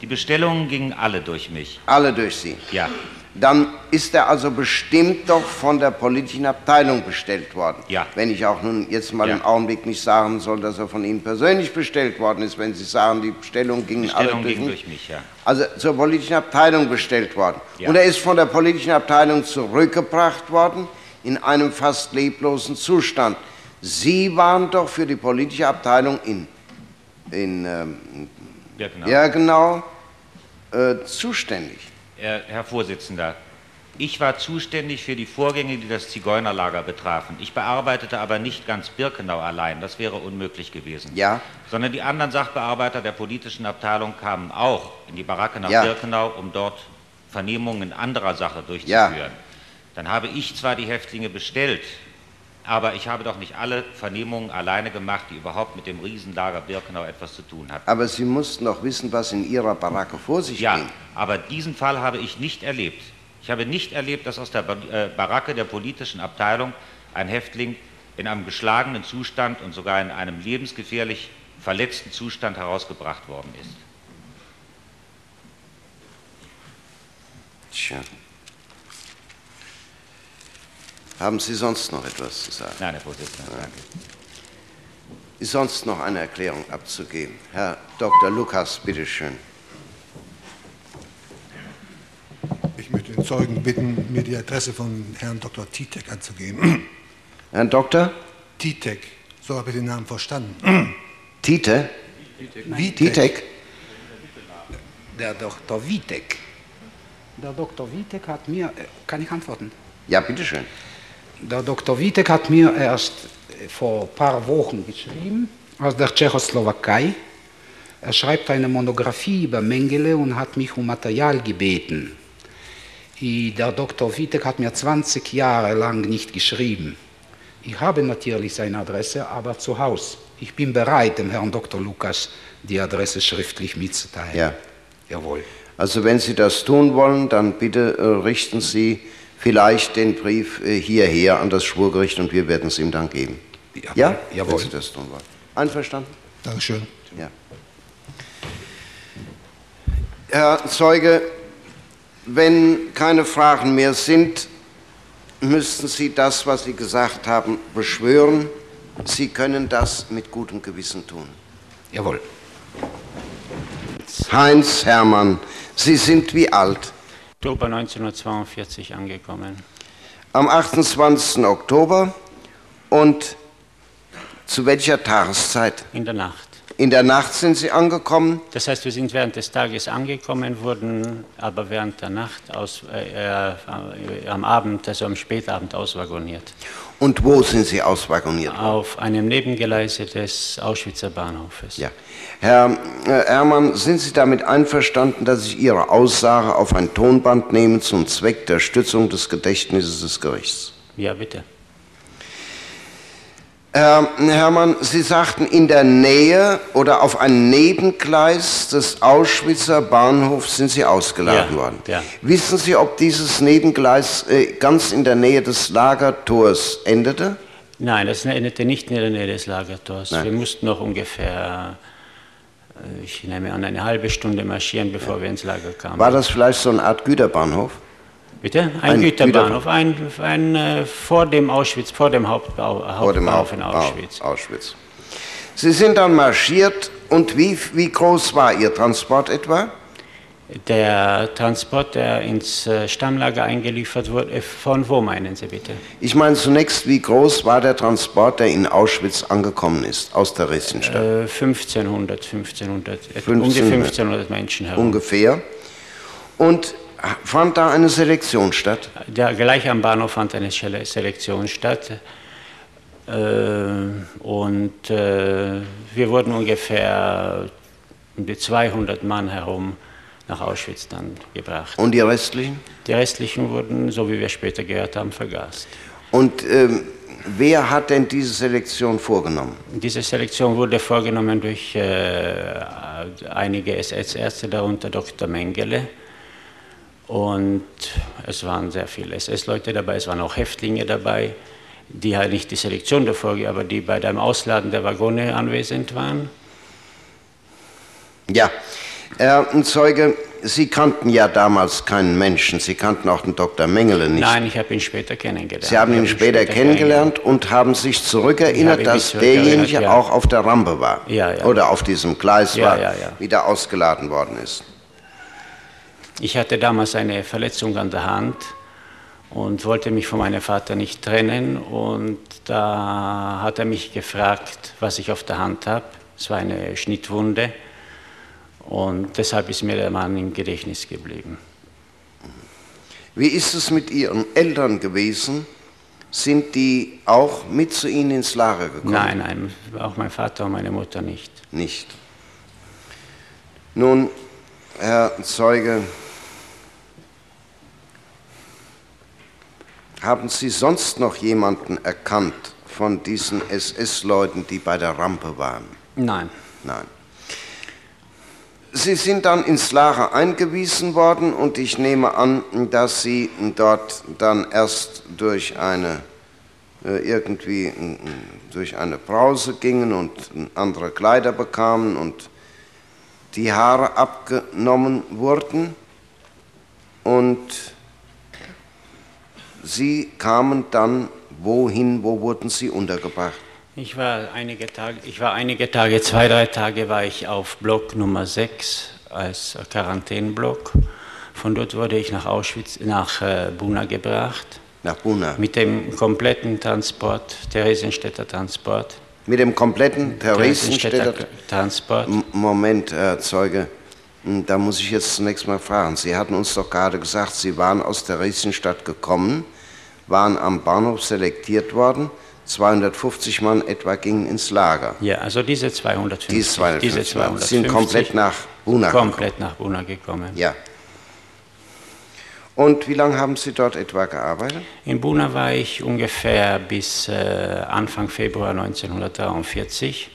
Die Bestellungen gingen alle durch mich. Alle durch Sie? Ja dann ist er also bestimmt doch von der politischen Abteilung bestellt worden. Ja. Wenn ich auch nun jetzt mal ja. im Augenblick nicht sagen soll, dass er von Ihnen persönlich bestellt worden ist, wenn Sie sagen, die Bestellung ging Bestellung alle durch, ging durch mich. Ja. Also zur politischen Abteilung bestellt worden. Ja. Und er ist von der politischen Abteilung zurückgebracht worden in einem fast leblosen Zustand. Sie waren doch für die politische Abteilung in, in ähm, ja, genau, ja, genau äh, zuständig. Herr Vorsitzender, ich war zuständig für die Vorgänge, die das Zigeunerlager betrafen. Ich bearbeitete aber nicht ganz Birkenau allein, das wäre unmöglich gewesen. Ja. Sondern die anderen Sachbearbeiter der politischen Abteilung kamen auch in die Baracke nach ja. Birkenau, um dort Vernehmungen in anderer Sache durchzuführen. Ja. Dann habe ich zwar die Häftlinge bestellt, aber ich habe doch nicht alle Vernehmungen alleine gemacht, die überhaupt mit dem Riesenlager Birkenau etwas zu tun hatten. Aber Sie mussten doch wissen, was in Ihrer Baracke vor sich ja, ging. Ja, aber diesen Fall habe ich nicht erlebt. Ich habe nicht erlebt, dass aus der äh, Baracke der politischen Abteilung ein Häftling in einem geschlagenen Zustand und sogar in einem lebensgefährlich verletzten Zustand herausgebracht worden ist. Tja. Haben Sie sonst noch etwas zu sagen? Nein, Herr Vorsitzender, danke. Ist sonst noch eine Erklärung abzugeben? Herr Dr. Lukas, bitteschön. Ich möchte den Zeugen bitten, mir die Adresse von Herrn Dr. Titek anzugeben. Herrn Doktor? Titek, so habe ich den Namen verstanden. Tite? Witek. Titek? Der Dr. Witek. Der Dr. Witek hat mir, äh, kann ich antworten? Ja, bitteschön. Der Dr. Witek hat mir erst vor ein paar Wochen geschrieben, aus der Tschechoslowakei. Er schreibt eine Monographie über Mengele und hat mich um Material gebeten. Der Dr. Witek hat mir 20 Jahre lang nicht geschrieben. Ich habe natürlich seine Adresse, aber zu Hause. Ich bin bereit, dem Herrn Dr. Lukas die Adresse schriftlich mitzuteilen. Ja. Jawohl. Also wenn Sie das tun wollen, dann bitte äh, richten Sie vielleicht den Brief äh, hierher an das Schwurgericht und wir werden es ihm dann geben. Ja? Jawohl. Wenn Sie das tun wollen. Einverstanden? Dankeschön. Ja. Herr Zeuge, wenn keine Fragen mehr sind, müssten Sie das, was Sie gesagt haben, beschwören. Sie können das mit gutem Gewissen tun. Jawohl. Heinz Hermann, Sie sind wie alt? Oktober 1942 angekommen. Am 28. Oktober und zu welcher Tageszeit? In der Nacht. In der Nacht sind Sie angekommen. Das heißt, wir sind während des Tages angekommen, wurden aber während der Nacht aus, äh, äh, am Abend, also am Spätabend auswagoniert. Und wo sind Sie auswagoniert? Auf einem Nebengeleise des Auschwitzer Bahnhofes. Ja. Herr äh, Herrmann, sind Sie damit einverstanden, dass ich Ihre Aussage auf ein Tonband nehme zum Zweck der Stützung des Gedächtnisses des Gerichts? Ja, bitte. Herr Herrmann, Sie sagten, in der Nähe oder auf ein Nebengleis des Auschwitzer Bahnhofs sind Sie ausgeladen Ja, worden. ja. Wissen Sie, ob dieses Nebengleis äh, ganz in der Nähe des Lagertors endete? Nein, das endete nicht in der Nähe des Lagertors. Nein. Wir mussten noch ungefähr, äh, ich nehme an, eine halbe Stunde marschieren, bevor wir ins Lager kamen. War das vielleicht so eine Art Güterbahnhof? Bitte? Ein, Ein Güterbahnhof, ein, ein äh, vor dem Auschwitz, vor dem Hauptbau, Vor dem Hauptbahnhof in Auschwitz. Auschwitz. Sie sind dann marschiert und wie, wie groß war Ihr Transport etwa? Der Transport, der ins äh, Stammlager eingeliefert wurde, äh, von wo meinen Sie bitte? Ich meine zunächst, wie groß war der Transport, der in Auschwitz angekommen ist, aus der Theresienstadt? Äh, 1500, 1500, etwa um die 1500. 1500 Menschen herum. Ungefähr. Und fand da eine Selektion statt? Ja, gleich am Bahnhof fand eine Selektion statt. Äh, und äh, wir wurden ungefähr um die 200 Mann herum nach Auschwitz dann gebracht. Und die restlichen? Die restlichen wurden, so wie wir später gehört haben, vergast. Und ähm, wer hat denn diese Selektion vorgenommen? Diese Selektion wurde vorgenommen durch äh, einige SS-Ärzte, darunter Dr. Mengele. Und es waren sehr viele SS-Leute dabei, es waren auch Häftlinge dabei, die halt nicht die Selektion davor, aber die bei dem Ausladen der Waggone anwesend waren. Ja, Herr Zeuge, Sie kannten ja damals keinen Menschen, Sie kannten auch den Dr. Mengele nicht. Nein, ich habe ihn später kennengelernt. Sie haben ihn habe später kennengelernt und haben sich zurückerinnert, dass derjenige ja. auch auf der Rampe war. Ja, ja. Oder auf diesem Gleis war, wieder ausgeladen worden ist. Ich hatte damals eine Verletzung an der Hand und wollte mich von meinem Vater nicht trennen. Und da hat er mich gefragt, was ich auf der Hand habe. Es war eine Schnittwunde. Und deshalb ist mir der Mann im Gedächtnis geblieben. Wie ist es mit Ihren Eltern gewesen? Sind die auch mit zu Ihnen ins Lager gekommen? Nein, nein, auch mein Vater und meine Mutter nicht. Nicht. Nun, Herr Zeuge, haben Sie sonst noch jemanden erkannt von diesen SS-Leuten, die bei der Rampe waren? Nein. Nein. Sie sind dann ins Lager eingewiesen worden und ich nehme an, dass Sie dort dann erst durch eine äh, irgendwie äh, durch eine Brause gingen und andere Kleider bekamen und die Haare abgenommen wurden und Sie kamen dann wohin, wo wurden Sie untergebracht? Ich war einige Tage, ich war einige Tage, zwei, drei Tage war ich auf Block Nummer 6 als Quarantäneblock. Von dort wurde ich nach Auschwitz, nach äh, Buna gebracht. Nach Buna? Mit dem kompletten Transport, Theresienstädter Transport. Mit dem kompletten Theresienstädter Transport? Moment, Herr Zeuge, Hm, da muss ich jetzt zunächst mal fragen. Sie hatten uns doch gerade gesagt, Sie waren aus Theresienstadt gekommen, waren am Bahnhof selektiert worden, 250 Mann etwa gingen ins Lager. Ja, also diese 250. Die 250 diese Mann sind komplett nach Buna Komplett nach Buna gekommen. Ja. Und wie lange haben Sie dort etwa gearbeitet? In Buna war ich ungefähr bis äh, Anfang Februar 1943,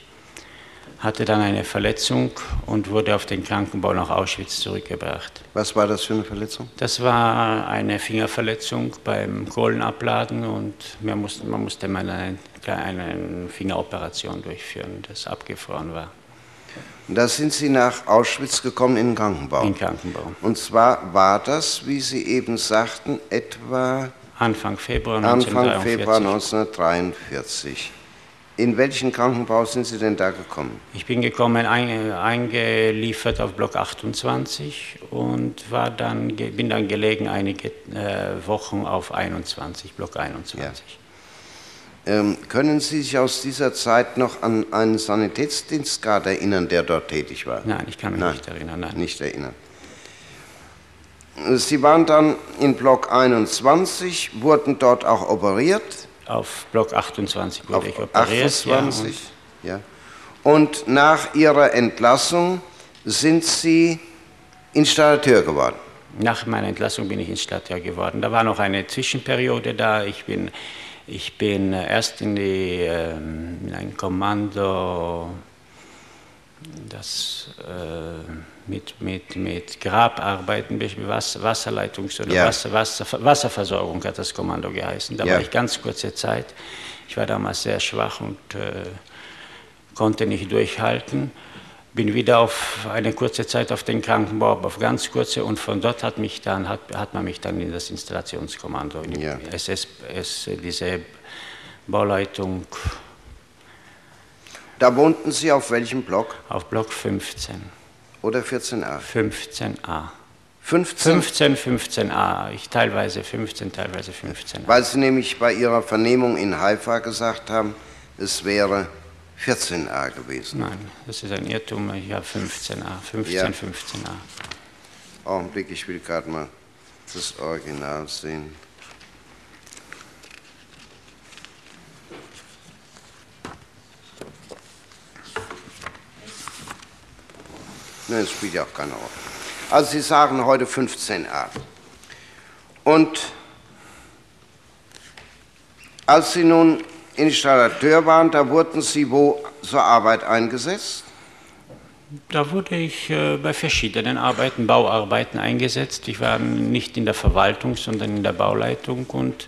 hatte dann eine Verletzung und wurde auf den Krankenbau nach Auschwitz zurückgebracht. Was war das für eine Verletzung? Das war eine Fingerverletzung beim Kohlenabladen und wir mussten, man musste mal eine, eine Fingeroperation durchführen, das abgefroren war. Und da sind Sie nach Auschwitz gekommen in den Krankenbau. In Krankenbau. Und zwar war das, wie Sie eben sagten, etwa Anfang Februar Anfang 1943. Februar 1943. In welchen Krankenbau sind Sie denn da gekommen? Ich bin gekommen, ein, eingeliefert auf Block 28 und war dann, bin dann gelegen einige äh, Wochen auf 21, Block 21. Ähm, können Sie sich aus dieser Zeit noch an einen Sanitätsdienstgrad erinnern, der dort tätig war? Nein, ich kann mich nicht erinnern. Nein. Nicht erinnern. Sie waren dann in Block 21, wurden dort auch operiert. Auf Block 28 wurde Auf ich operiert. 28, ja. Und nach Ihrer Entlassung sind Sie Installateur geworden. Nach meiner Entlassung bin ich Installateur geworden. Da war noch eine Zwischenperiode da. Ich bin, ich bin erst in, die, ähm, in ein Kommando, das äh, mit, mit, mit Grabarbeiten, Wasser, Wasserleitungs- oder Ja. Wasser, Wasser, Wasserversorgung hat das Kommando geheißen. Da Ja. war ich ganz kurze Zeit. Ich war damals sehr schwach und äh, konnte nicht durchhalten. Bin wieder auf eine kurze Zeit auf den Krankenbau, aber auf ganz kurze, und von dort hat, mich dann, hat, hat man mich dann in das Installationskommando, in die SS, S, diese Bauleitung Da wohnten Sie auf welchem Block? auf Block 15. Oder 14a? 15a. 15? 15, 15a. Ich teilweise 15, teilweise 15a. Weil Sie nämlich bei Ihrer Vernehmung in Haifa gesagt haben, es wäre 14a gewesen. Nein, das ist ein Irrtum. Ich habe 15a. 15, Ja. 15a. Augenblick, ich will gerade mal das Original sehen. Nein, das spielt ja auch keine Rolle. Also Sie sagen heute 15a. Und als Sie nun Installateur waren, da wurden Sie wo zur Arbeit eingesetzt? Da wurde ich äh, bei verschiedenen Arbeiten, Bauarbeiten eingesetzt. Ich war nicht in der Verwaltung, sondern in der Bauleitung und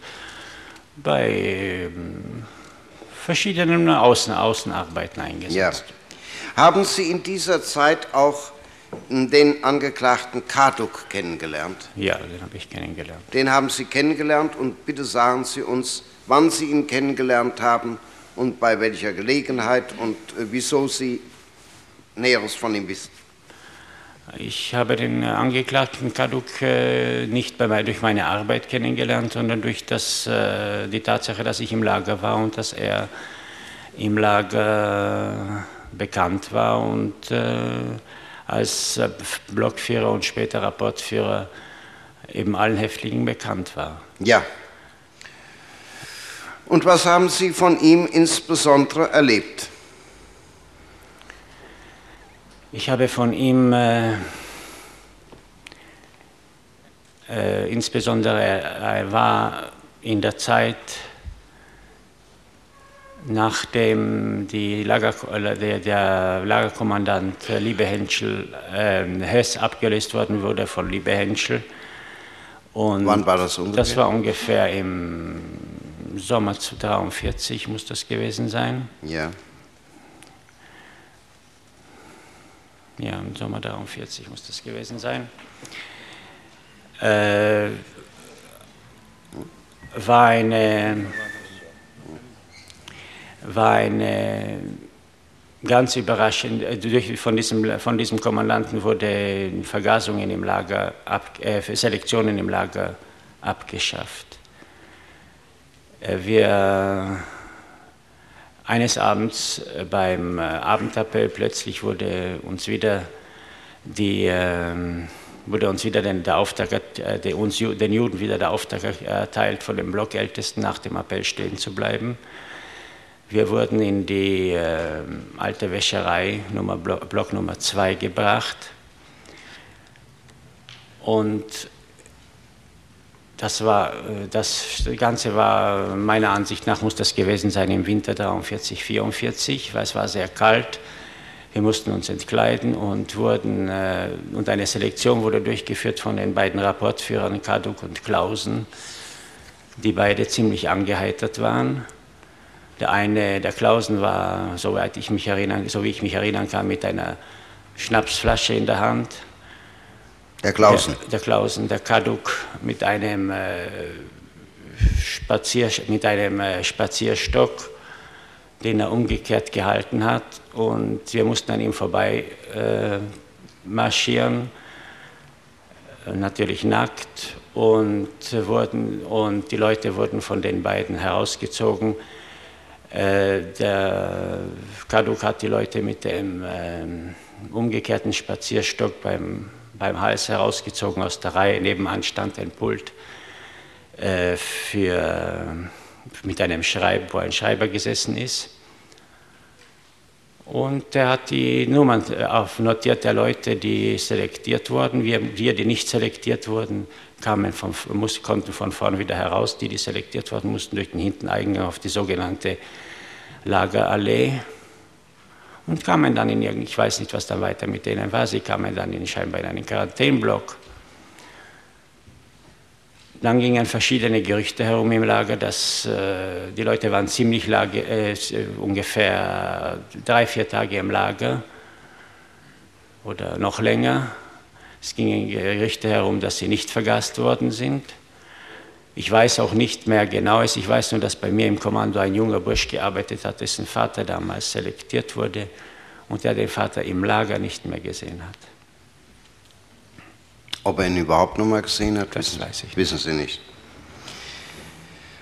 bei ähm, verschiedenen Außen Außenarbeiten eingesetzt. Ja. Haben Sie in dieser Zeit auch den Angeklagten Kaduk kennengelernt? Ja, den habe ich kennengelernt. Den haben Sie kennengelernt und bitte sagen Sie uns, wann Sie ihn kennengelernt haben und bei welcher Gelegenheit und äh, wieso Sie Näheres von ihm wissen. Ich habe den äh, Angeklagten Kaduk äh, nicht bei, durch meine Arbeit kennengelernt, sondern durch das, äh, die Tatsache, dass ich im Lager war und dass er im Lager bekannt war und äh, als äh, Blockführer und später Rapportführer eben allen Häftlingen bekannt war. Ja. Und was haben Sie von ihm insbesondere erlebt? Ich habe von ihm äh, äh, insbesondere, er, er war in der Zeit, nachdem Lager, der, der Lagerkommandant äh, Liebe Henschel, äh, Hess abgelöst worden wurde von Liebe Henschel. Und Wann war das ungefähr? Das war ungefähr im Sommer 1943 muss das gewesen sein. Ja. Ja, im Sommer 43 muss das gewesen sein. Äh, war eine, war eine ganz überraschend. Von diesem, von diesem Kommandanten wurde Vergasungen im Lager, ab, äh, Selektionen im Lager abgeschafft. Äh, wir eines Abends beim Abendappell plötzlich wurde uns wieder die ähm, wurde uns wieder den, der Auftrag, äh, uns, den Juden wieder der Auftrag erteilt, von den Blockältesten nach dem Appell stehen zu bleiben. Wir wurden in die äh, alte Wäscherei, Nummer, Block Nummer 2, gebracht. Und das, war, äh, das Ganze war, meiner Ansicht nach, muss das gewesen sein im Winter 43, 44, weil es war sehr kalt. Wir mussten uns entkleiden und, wurden, äh, und eine Selektion wurde durchgeführt von den beiden Rapportführern Kaduk und Klausen, die beide ziemlich angeheitert waren. Der eine, der Klausen war, soweit ich mich erinnern, so wie ich mich erinnern kann, mit einer Schnapsflasche in der Hand. Der Klausen. Der, der Klausen, der Kaduk mit einem, äh, Spazier, mit einem äh, Spazierstock den er umgekehrt gehalten hat. Und wir mussten an ihm vorbei äh, marschieren, natürlich nackt. Und, wurden, und die Leute wurden von den beiden herausgezogen. Äh, der Kaduk hat die Leute mit dem äh, umgekehrten Spazierstock beim, beim Hals herausgezogen aus der Reihe. Nebenan stand ein Pult äh, für mit einem Schreib, wo ein Schreiber gesessen ist. Und er hat die Nummern notiert der Leute, die selektiert wurden. Wir die nicht selektiert wurden, kamen von, muss, konnten von vorn wieder heraus. Die, die selektiert wurden, mussten durch den Hinteneingang auf die sogenannte Lagerallee und kamen dann in irgendein, ich weiß nicht, was dann weiter mit denen war, sie kamen dann in, scheinbar in einen Quarantäneblock dann gingen verschiedene Gerüchte herum im Lager, dass äh, die Leute waren ziemlich Lager, äh, ungefähr drei, vier Tage im Lager oder noch länger. Es gingen Gerüchte herum, dass sie nicht vergast worden sind. Ich weiß auch nicht mehr genaues. Ich weiß nur, dass bei mir im Kommando ein junger Bursch gearbeitet hat, dessen Vater damals selektiert wurde und der den Vater im Lager nicht mehr gesehen hat. Ob er ihn überhaupt noch mal gesehen hat, das wissen, weiß ich wissen Sie nicht.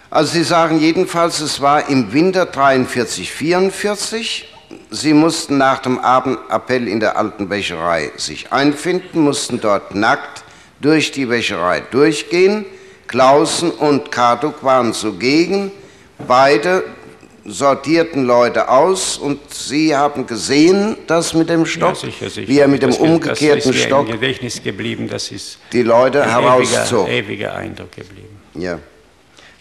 Also Sie sagen jedenfalls, es war im Winter 43, 44. Sie mussten nach dem Abendappell in der alten Wäscherei sich einfinden, mussten dort nackt durch die Wäscherei durchgehen. Klausen und Karduk waren zugegen. Beide sortierten Leute aus und Sie haben gesehen, das mit dem Stock, ja, sicher, sicher. wie er mit dem das, umgekehrten das ist Stock Gedächtnis geblieben, das ist die Leute ein herauszog. Ewiger, ewiger Eindruck geblieben. Ja.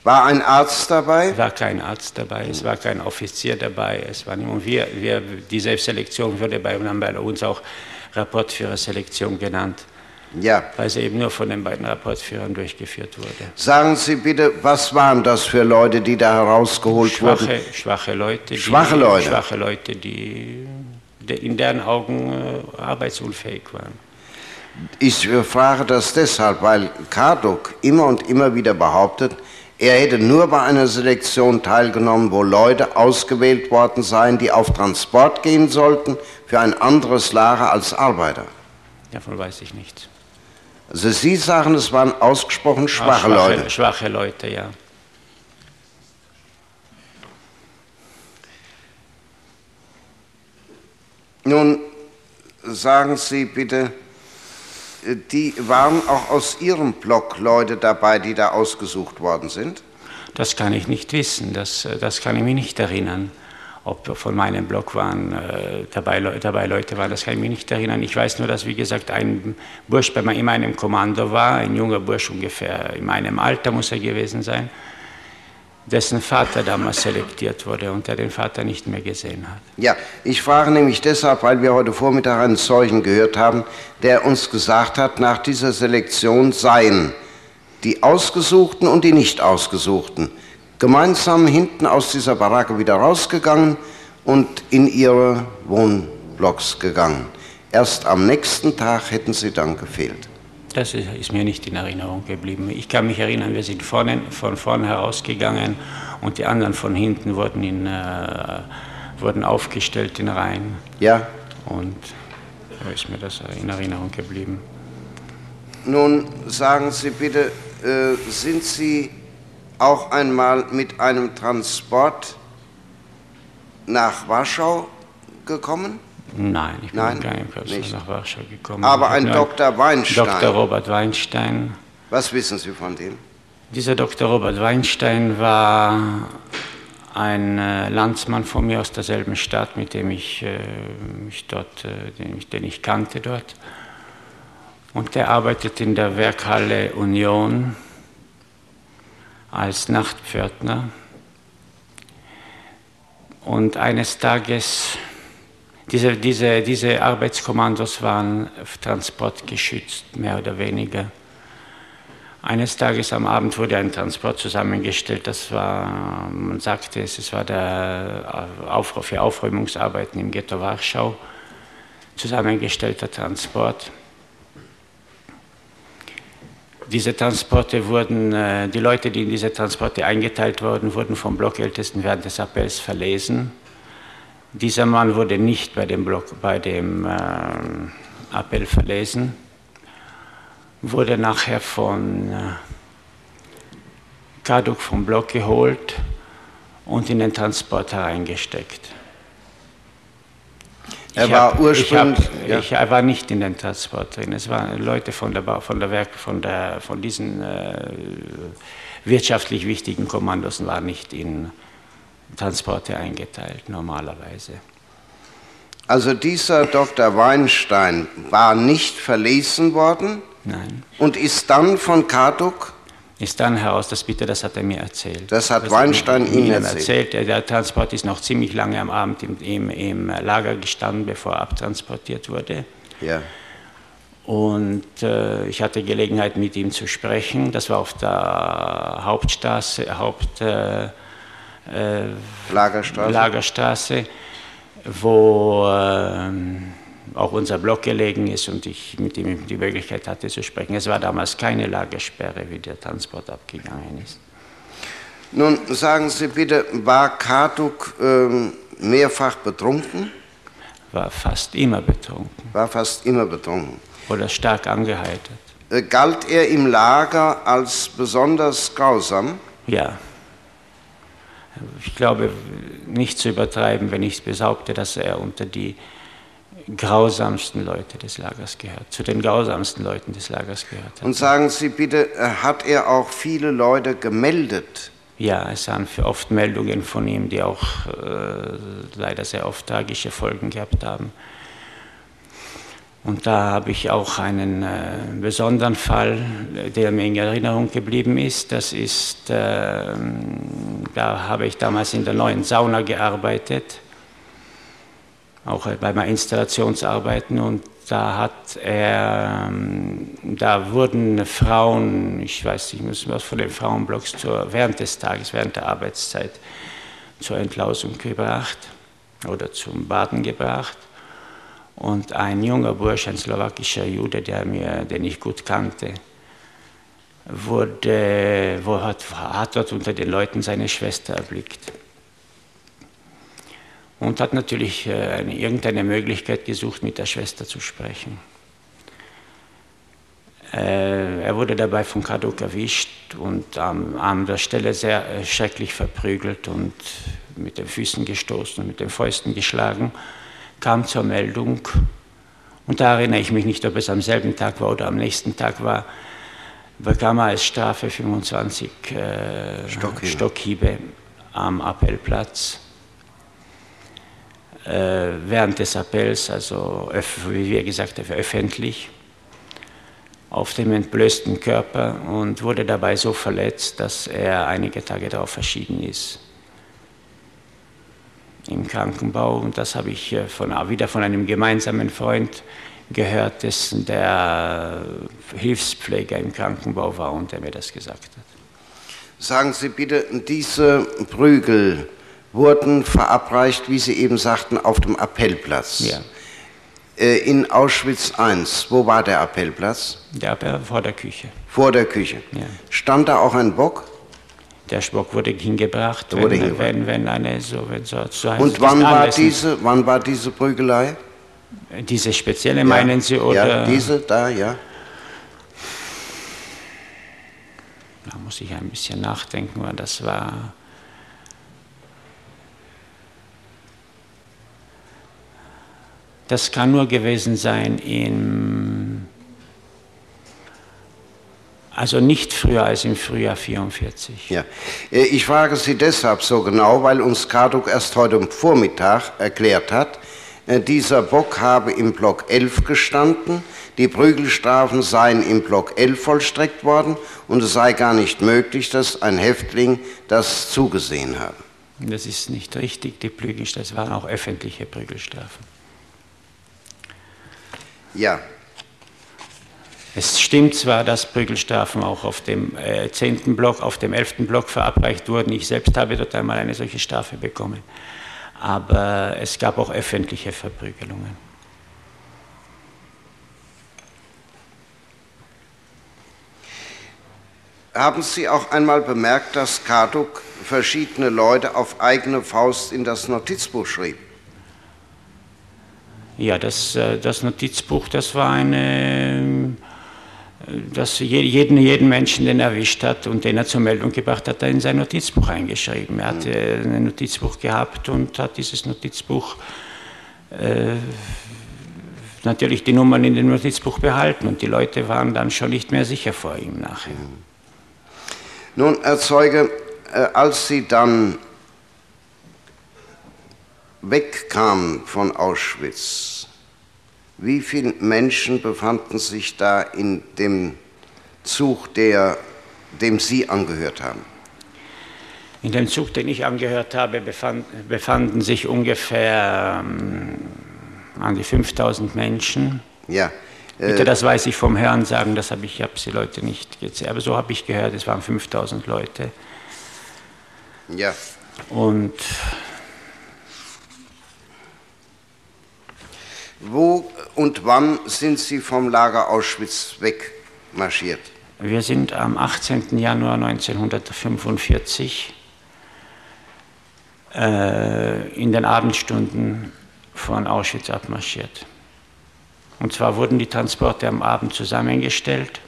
War ein Arzt dabei? War kein Arzt dabei, es war kein Offizier dabei, es war niemand. Wir, wir, diese Selektion wurde bei uns auch Rapportführerselektion genannt. Ja. Weil sie eben nur von den beiden Rapportführern durchgeführt wurde. Sagen Sie bitte, was waren das für Leute, die da herausgeholt schwache, wurden? Schwache Leute. Schwache die, Leute? Schwache Leute, die in deren Augen äh, arbeitsunfähig waren. Ich frage das deshalb, weil Karduk immer und immer wieder behauptet, er hätte nur bei einer Selektion teilgenommen, wo Leute ausgewählt worden seien, die auf Transport gehen sollten für ein anderes Lager als Arbeiter. Davon weiß ich nichts. Also Sie sagen, es waren ausgesprochen schwache, ah, schwache Leute. Schwache Leute, ja. Nun sagen Sie bitte, die waren auch aus Ihrem Block Leute dabei, die da ausgesucht worden sind? Das kann ich nicht wissen, das, das kann ich mich nicht erinnern. Ob von meinem Blog waren, äh, dabei, dabei Leute waren, das kann ich mich nicht erinnern. Ich weiß nur, dass, wie gesagt, ein Bursch bei in meinem Kommando war, ein junger Bursch ungefähr in meinem Alter muss er gewesen sein, dessen Vater damals selektiert wurde und der den Vater nicht mehr gesehen hat. Ja, ich frage nämlich deshalb, weil wir heute Vormittag einen Zeugen gehört haben, der uns gesagt hat, nach dieser Selektion seien die Ausgesuchten und die Nicht-Ausgesuchten gemeinsam hinten aus dieser Baracke wieder rausgegangen und in ihre Wohnblocks gegangen. Erst am nächsten Tag hätten sie dann gefehlt. Das ist mir nicht in Erinnerung geblieben. Ich kann mich erinnern, wir sind vorne, von vorne herausgegangen und die anderen von hinten wurden, in, äh, wurden aufgestellt in Reihen. Ja. Und so ist mir das in Erinnerung geblieben. Nun sagen Sie bitte, äh, sind Sie auch einmal mit einem Transport nach Warschau gekommen? Nein, ich bin Nein, gar nicht, nicht. nach Warschau gekommen. Aber ein Dr. Weinstein. Dr. Robert Weinstein. Was wissen Sie von dem? Dieser Dr. Robert Weinstein war ein äh, Landsmann von mir aus derselben Stadt, mit dem ich äh, mich dort, äh, den, ich, den ich kannte dort. Und der arbeitet in der Werkhalle Union als Nachtpförtner. Und eines Tages, diese, diese, diese Arbeitskommandos waren transportgeschützt, mehr oder weniger. Eines Tages am Abend wurde ein Transport zusammengestellt. Das war, man sagte es, es war der Aufruf für Aufräumungsarbeiten im Ghetto Warschau. Zusammengestellter Transport. Diese Transporte wurden, äh, die Leute, die in diese Transporte eingeteilt wurden, wurden vom Blockältesten während des Appells verlesen. Dieser Mann wurde nicht bei dem, Block, bei dem äh, Appell verlesen wurde nachher von äh, Kaduk vom Block geholt und in den Transport hereingesteckt. Er Ich war hab- ursprünglich- Ich, hab, ja. ich er war nicht in den Transport drin. Es waren Leute von, der, von, der Werk, von, der, von diesen äh, wirtschaftlich wichtigen Kommandos waren nicht in Transporte eingeteilt, normalerweise. Also dieser Dr. Weinstein war nicht verlesen worden Nein. und ist dann von Karduk, Ist dann heraus, das bitte, das hat er mir erzählt. Das hat Das Weinstein mir- Ihnen erzählt? Der, der Transport ist noch ziemlich lange am Abend im, im, im Lager gestanden, bevor er abtransportiert wurde. ja, Und äh, ich hatte Gelegenheit, mit ihm zu sprechen. Das war auf der Hauptstraße, Haupt, äh, äh, Lagerstraße. Lagerstraße, wo ähm, auch unser Block gelegen ist und ich mit ihm die Möglichkeit hatte zu sprechen. Es war damals keine Lagersperre, wie der Transport abgegangen ist. Nun sagen Sie bitte, war Karduk ähm, mehrfach betrunken? War fast immer betrunken War fast immer betrunken. oder stark angeheitert. Äh, galt er im Lager als besonders grausam? Ja. Ich glaube, nicht zu übertreiben, wenn ich behaupte, dass er unter die grausamsten Leute des Lagers gehört, zu den grausamsten Leuten des Lagers gehört hat. Und sagen Sie bitte, äh, hat er auch viele Leute gemeldet? Ja, es waren oft Meldungen von ihm, die auch äh, leider sehr oft tragische Folgen gehabt haben. Und da habe ich auch einen äh, besonderen Fall, der mir in Erinnerung geblieben ist. Das ist, äh, da habe ich damals in der neuen Sauna gearbeitet, auch bei meinen Installationsarbeiten. Und da hat er, ähm, da wurden Frauen, ich weiß nicht, ich muss was von den Frauenblocks zur, während des Tages, während der Arbeitszeit zur Entlausung gebracht oder zum Baden gebracht. Und ein junger Bursch, ein slowakischer Jude, der mir, den ich gut kannte, wurde, wo hat, hat dort unter den Leuten seine Schwester erblickt. Und hat natürlich äh, eine, irgendeine Möglichkeit gesucht, mit der Schwester zu sprechen. Äh, er wurde dabei von Kaduk erwischt und am, an der Stelle sehr äh, schrecklich verprügelt und mit den Füßen gestoßen und mit den Fäusten geschlagen kam zur Meldung, und da erinnere ich mich nicht, ob es am selben Tag war oder am nächsten Tag war, bekam er als Strafe 25 äh, Stockhiebe. Stockhiebe am Appellplatz. Äh, während des Appells, also wie wir gesagt haben, öffentlich, auf dem entblößten Körper und wurde dabei so verletzt, dass er einige Tage darauf verschieden ist im Krankenbau. Und das habe ich äh, von, wieder von einem gemeinsamen Freund gehört, dessen der Hilfspfleger im Krankenbau war und der mir das gesagt hat. Sagen Sie bitte, diese Prügel wurden verabreicht, wie Sie eben sagten, auf dem Appellplatz. Ja. Äh, in Auschwitz I, wo war der Appellplatz? Der Appell vor der Küche. Vor der Küche. Ja. Stand da auch ein Bock? Der Bock wurde hingebracht, wurde wenn, hingebracht. wenn, wenn eine so, wenn so, so Und wann war, diese, wann war diese Prügelei? Diese spezielle meinen Sie oder? Ja, diese da, ja. Da muss ich ein bisschen nachdenken, weil das war. Das kann nur gewesen sein im. Also nicht früher als im Frühjahr 44. Ja. Äh, Ich frage Sie deshalb so genau, weil uns Karduk erst heute Vormittag erklärt hat, äh, dieser Bock habe im Block 11 gestanden, die Prügelstrafen seien im Block 11 vollstreckt worden und es sei gar nicht möglich, dass ein Häftling das zugesehen habe. Das ist nicht richtig, die Prügelstrafen, das waren auch öffentliche Prügelstrafen. Ja, Es stimmt zwar, dass Prügelstrafen auch auf dem äh, 10. Block, auf dem 11. Block verabreicht wurden. Ich selbst habe dort einmal eine solche Strafe bekommen. Aber es gab auch öffentliche Verprügelungen. haben Sie auch einmal bemerkt, dass Karduk verschiedene Leute auf eigene Faust in das Notizbuch schrieb? Ja, das, äh, das Notizbuch, das war eine, äh, das je- jeden, jeden Menschen, den er erwischt hat und den er zur Meldung gebracht hat, er in sein Notizbuch eingeschrieben. Er hatte ein Notizbuch gehabt und hat dieses Notizbuch äh, natürlich die Nummern in dem Notizbuch behalten und die Leute waren dann schon nicht mehr sicher vor ihm nachher. Nun, Herr Zeuge, äh, als Sie dann wegkamen von Auschwitz, wie viele Menschen befanden sich da in dem Zug, der, dem Sie angehört haben? In dem Zug, den ich angehört habe, befand, befanden sich ungefähr ähm, an die 5000 Menschen. Ja. Bitte, äh, das weiß ich vom Hören sagen, das habe ich, ich habe die Leute nicht gezählt, aber so habe ich gehört, es waren 5000 Leute. Ja. Und Wo und wann sind Sie vom Lager Auschwitz wegmarschiert? wir sind am 18. Januar 1945 äh, in den Abendstunden von Auschwitz abmarschiert. Und zwar wurden die Transporte am Abend zusammengestellt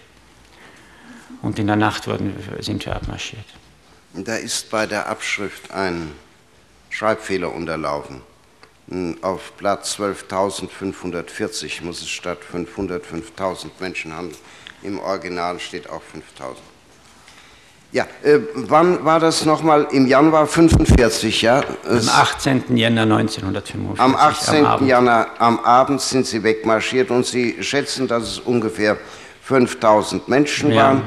und in der Nacht wurden, sind wir abmarschiert. Da ist bei der Abschrift ein Schreibfehler unterlaufen. Auf Blatt 12.540 muss es statt 500 5.000 Menschen handeln. Im Original steht auch 5.000. Ja, äh, wann war das nochmal? Im Januar 45, ja? Am Es- 18. Jänner 1945. Am 18. Abend. Januar am Abend sind Sie wegmarschiert und Sie schätzen, dass es ungefähr 5000 Menschen Ja. waren.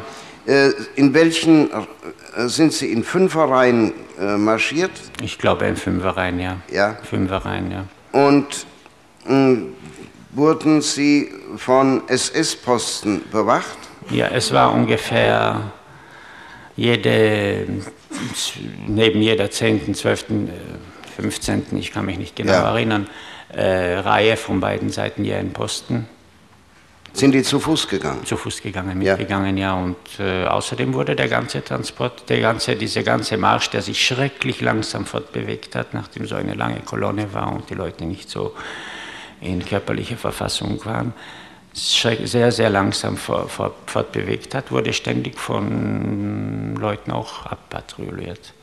Äh, In welchen äh, sind Sie in Fünferreihen äh, marschiert? Ich glaube in Fünferreihen, ja. Ja. Fünferreihen, ja. Und mh, wurden Sie von SS-Posten bewacht? Ja, es war ungefähr jede, neben jeder 10., 12., äh, 15., ich kann mich nicht genau Ja. erinnern, äh, Reihe von beiden Seiten je ein Posten. Sind die zu Fuß gegangen? Zu Fuß gegangen, Ja. mitgegangen, ja. Und äh, außerdem wurde der ganze Transport, der ganze, dieser ganze Marsch, der sich schrecklich langsam fortbewegt hat, nachdem so eine lange Kolonne war und die Leute nicht so in körperlicher Verfassung waren, sehr, sehr langsam fortbewegt hat, wurde ständig von Leuten auch abpatrouilliert.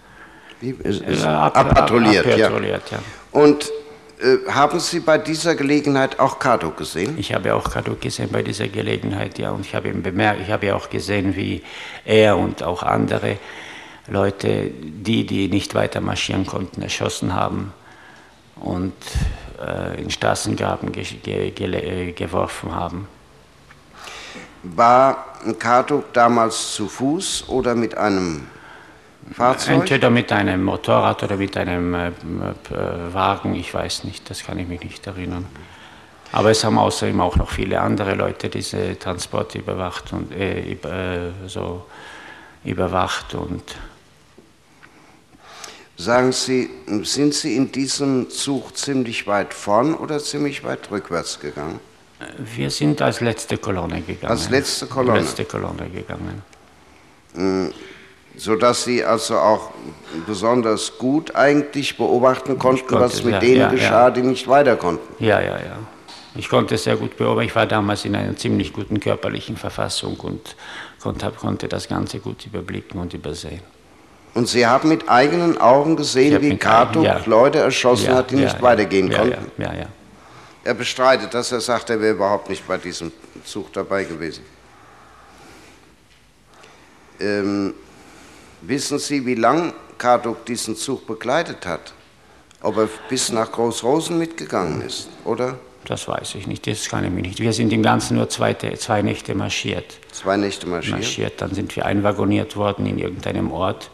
Wie, Äh, ab- abpatrouilliert, ab- ja. abpatrouilliert, ja. Und äh, haben Sie bei dieser Gelegenheit auch Kado gesehen? Ich habe auch Kaduk gesehen bei dieser Gelegenheit, ja, und ich habe ihn bemerkt, ich habe ja auch gesehen, wie er und auch andere Leute, die, die nicht weiter marschieren konnten, erschossen haben und äh, in Straßengraben ge ge ge äh, geworfen haben. War Karduk damals zu Fuß oder mit einem Fahrzeug? Entweder mit einem Motorrad oder mit einem äh, äh, Wagen, ich weiß nicht, das kann ich mich nicht erinnern. Aber es haben außer ihm auch noch viele andere Leute diese Transporte überwacht und äh, äh, so überwacht und Sagen Sie, sind Sie in diesem Zug ziemlich weit vorn oder ziemlich weit rückwärts gegangen? Wir sind als letzte Kolonne gegangen. Als letzte Kolonne? Letzte Kolonne gegangen. Sodass Sie also auch besonders gut eigentlich beobachten konnten, konnte, was mit ja, denen ja, geschah, ja. die nicht weiter konnten. Ja, ja, ja. Ich konnte es sehr gut beobachten. Ich war damals in einer ziemlich guten körperlichen Verfassung und konnte, konnte das Ganze gut überblicken und übersehen. Und Sie haben mit eigenen Augen gesehen, wie ja. Leute erschossen hat, die nicht weitergehen konnten? Ja, ja, ja. Er bestreitet das, er sagt, er wäre überhaupt nicht bei diesem Zug dabei gewesen. Ähm, wissen Sie, wie lang Karduk diesen Zug begleitet hat? Ob er bis nach Großrosen mitgegangen ist, oder? Das weiß ich nicht, das kann ich mich nicht. Wir sind im Ganzen nur zwei, zwei Nächte marschiert. Zwei Nächte marschiert? marschiert. Dann sind wir einwagoniert worden in irgendeinem Ort.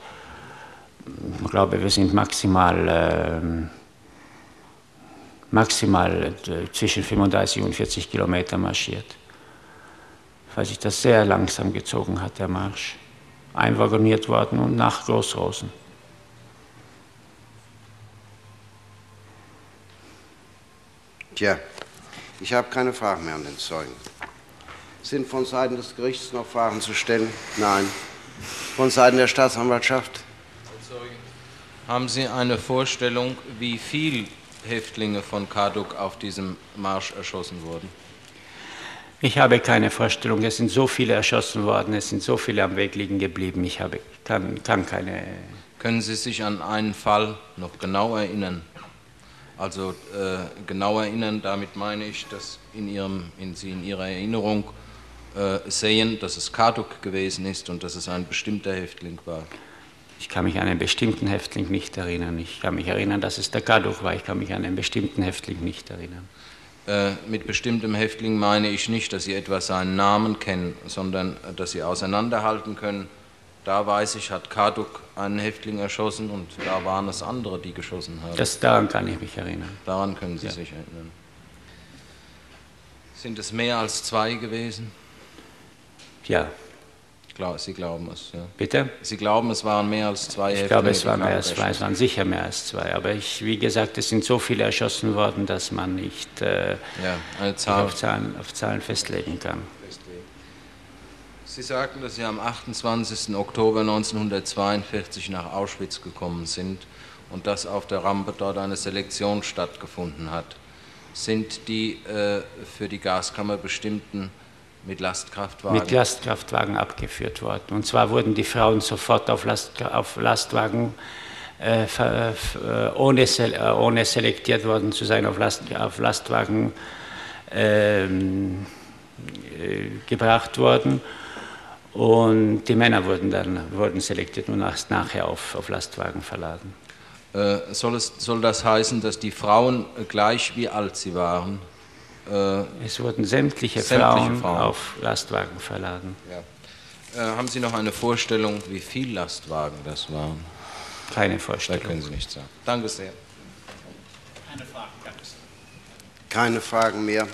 Ich glaube, wir sind maximal, ähm, maximal äh, zwischen 35 und 40 Kilometer marschiert. Weil sich das sehr langsam gezogen hat, der Marsch. Einwagoniert worden und nach Großrosen. Tja, ich habe keine Fragen mehr an den Zeugen. Sind von Seiten des Gerichts noch Fragen zu stellen? Nein. Von Seiten der Staatsanwaltschaft? Haben Sie eine Vorstellung, wie viele Häftlinge von Karduk auf diesem Marsch erschossen wurden? Ich habe keine Vorstellung. Es sind so viele erschossen worden, es sind so viele am Weg liegen geblieben. Ich habe, kann, kann keine. Können Sie sich an einen Fall noch genau erinnern? Also äh, genau erinnern, damit meine ich, dass in Ihrem, in Sie in Ihrer Erinnerung äh, sehen, dass es Karduk gewesen ist und dass es ein bestimmter Häftling war. Ich kann mich an einen bestimmten Häftling nicht erinnern. Ich kann mich erinnern, dass es der Kaduk war. Ich kann mich an einen bestimmten Häftling nicht erinnern. Äh, mit bestimmtem Häftling meine ich nicht, dass Sie etwa seinen Namen kennen, sondern äh, dass Sie auseinanderhalten können. Da weiß ich, hat Karduk einen Häftling erschossen und da waren es andere, die geschossen haben. Das, daran kann ich mich erinnern. Daran können Sie Ja. sich erinnern. Sind es mehr als zwei gewesen? Ja. Glau- Sie glauben es, ja. Bitte? Sie glauben, es waren mehr als zwei Ich Häftlinge, glaube, es waren mehr Karduk als zwei, es waren sicher mehr als zwei. Aber ich, wie gesagt, es sind so viele erschossen worden, dass man nicht äh, Ja, Zahl. auf, Zahlen, auf Zahlen festlegen kann. Sie sagten, dass Sie am 28. Oktober 1942 nach Auschwitz gekommen sind und dass auf der Rampe dort eine Selektion stattgefunden hat. Sind die äh, für die Gaskammer bestimmten mit Lastkraftwagen? Mit Lastkraftwagen abgeführt worden. Und zwar wurden die Frauen sofort auf, Last, auf Lastwagen, äh, äh, ohne, äh, ohne selektiert worden zu sein, auf, Last, auf Lastwagen ähm, äh, gebracht worden. Und die Männer wurden dann wurden selektiert und erst nachher auf, auf Lastwagen verladen. Äh, soll, es, soll das heißen, dass die Frauen gleich wie alt sie waren? Äh, Es wurden sämtliche, sämtliche Frauen, auf Lastwagen verladen. Ja. Äh, haben Sie noch eine Vorstellung, wie viel Lastwagen das waren? Keine Vorstellung. Das können Sie nicht sagen. Danke sehr. Keine Frage, danke. Keine Fragen mehr.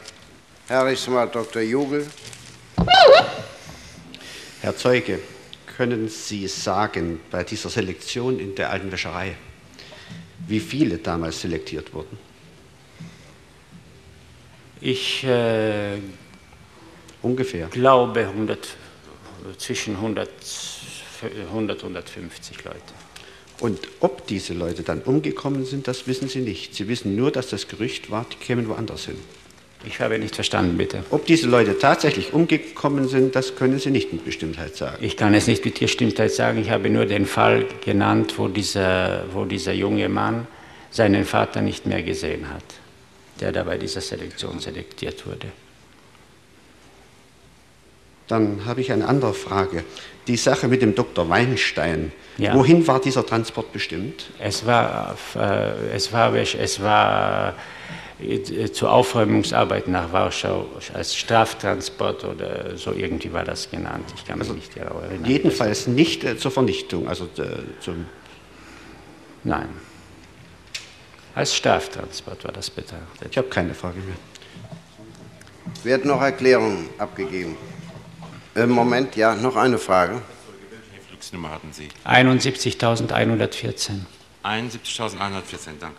Herr Rechtsanwalt Dr. Jugel. Herr Zeuge, können Sie sagen, bei dieser Selektion in der alten Wäscherei, wie viele damals selektiert wurden? Ich äh, Ungefähr. glaube 100, zwischen 100, 100 150 Leute. Und ob diese Leute dann umgekommen sind, das wissen Sie nicht. Sie wissen nur, dass das Gerücht war, die kämen woanders hin. Ich habe nicht verstanden, bitte. Ob diese Leute tatsächlich umgekommen sind, das können Sie nicht mit Bestimmtheit sagen. Ich kann es nicht mit Bestimmtheit sagen. Ich habe nur den Fall genannt, wo dieser, wo dieser junge Mann seinen Vater nicht mehr gesehen hat, der da bei dieser Selektion selektiert wurde. Dann habe ich eine andere Frage. Die Sache mit dem Dr. Weinstein. Ja. Wohin war dieser Transport bestimmt? Es war, äh, es war, es war äh, zur Aufräumungsarbeit nach Warschau als Straftransport oder so irgendwie war das genannt. Ich kann mich nicht genau erinnern. Jedenfalls nicht äh, zur Vernichtung, also zum. Nein. Als Straftransport war das betrachtet. Ich habe keine Frage mehr. Werden noch Erklärungen abgegeben? Im Moment, ja, noch eine Frage. Häftlingsnummer hatten Sie? 71.114. 71.114, danke.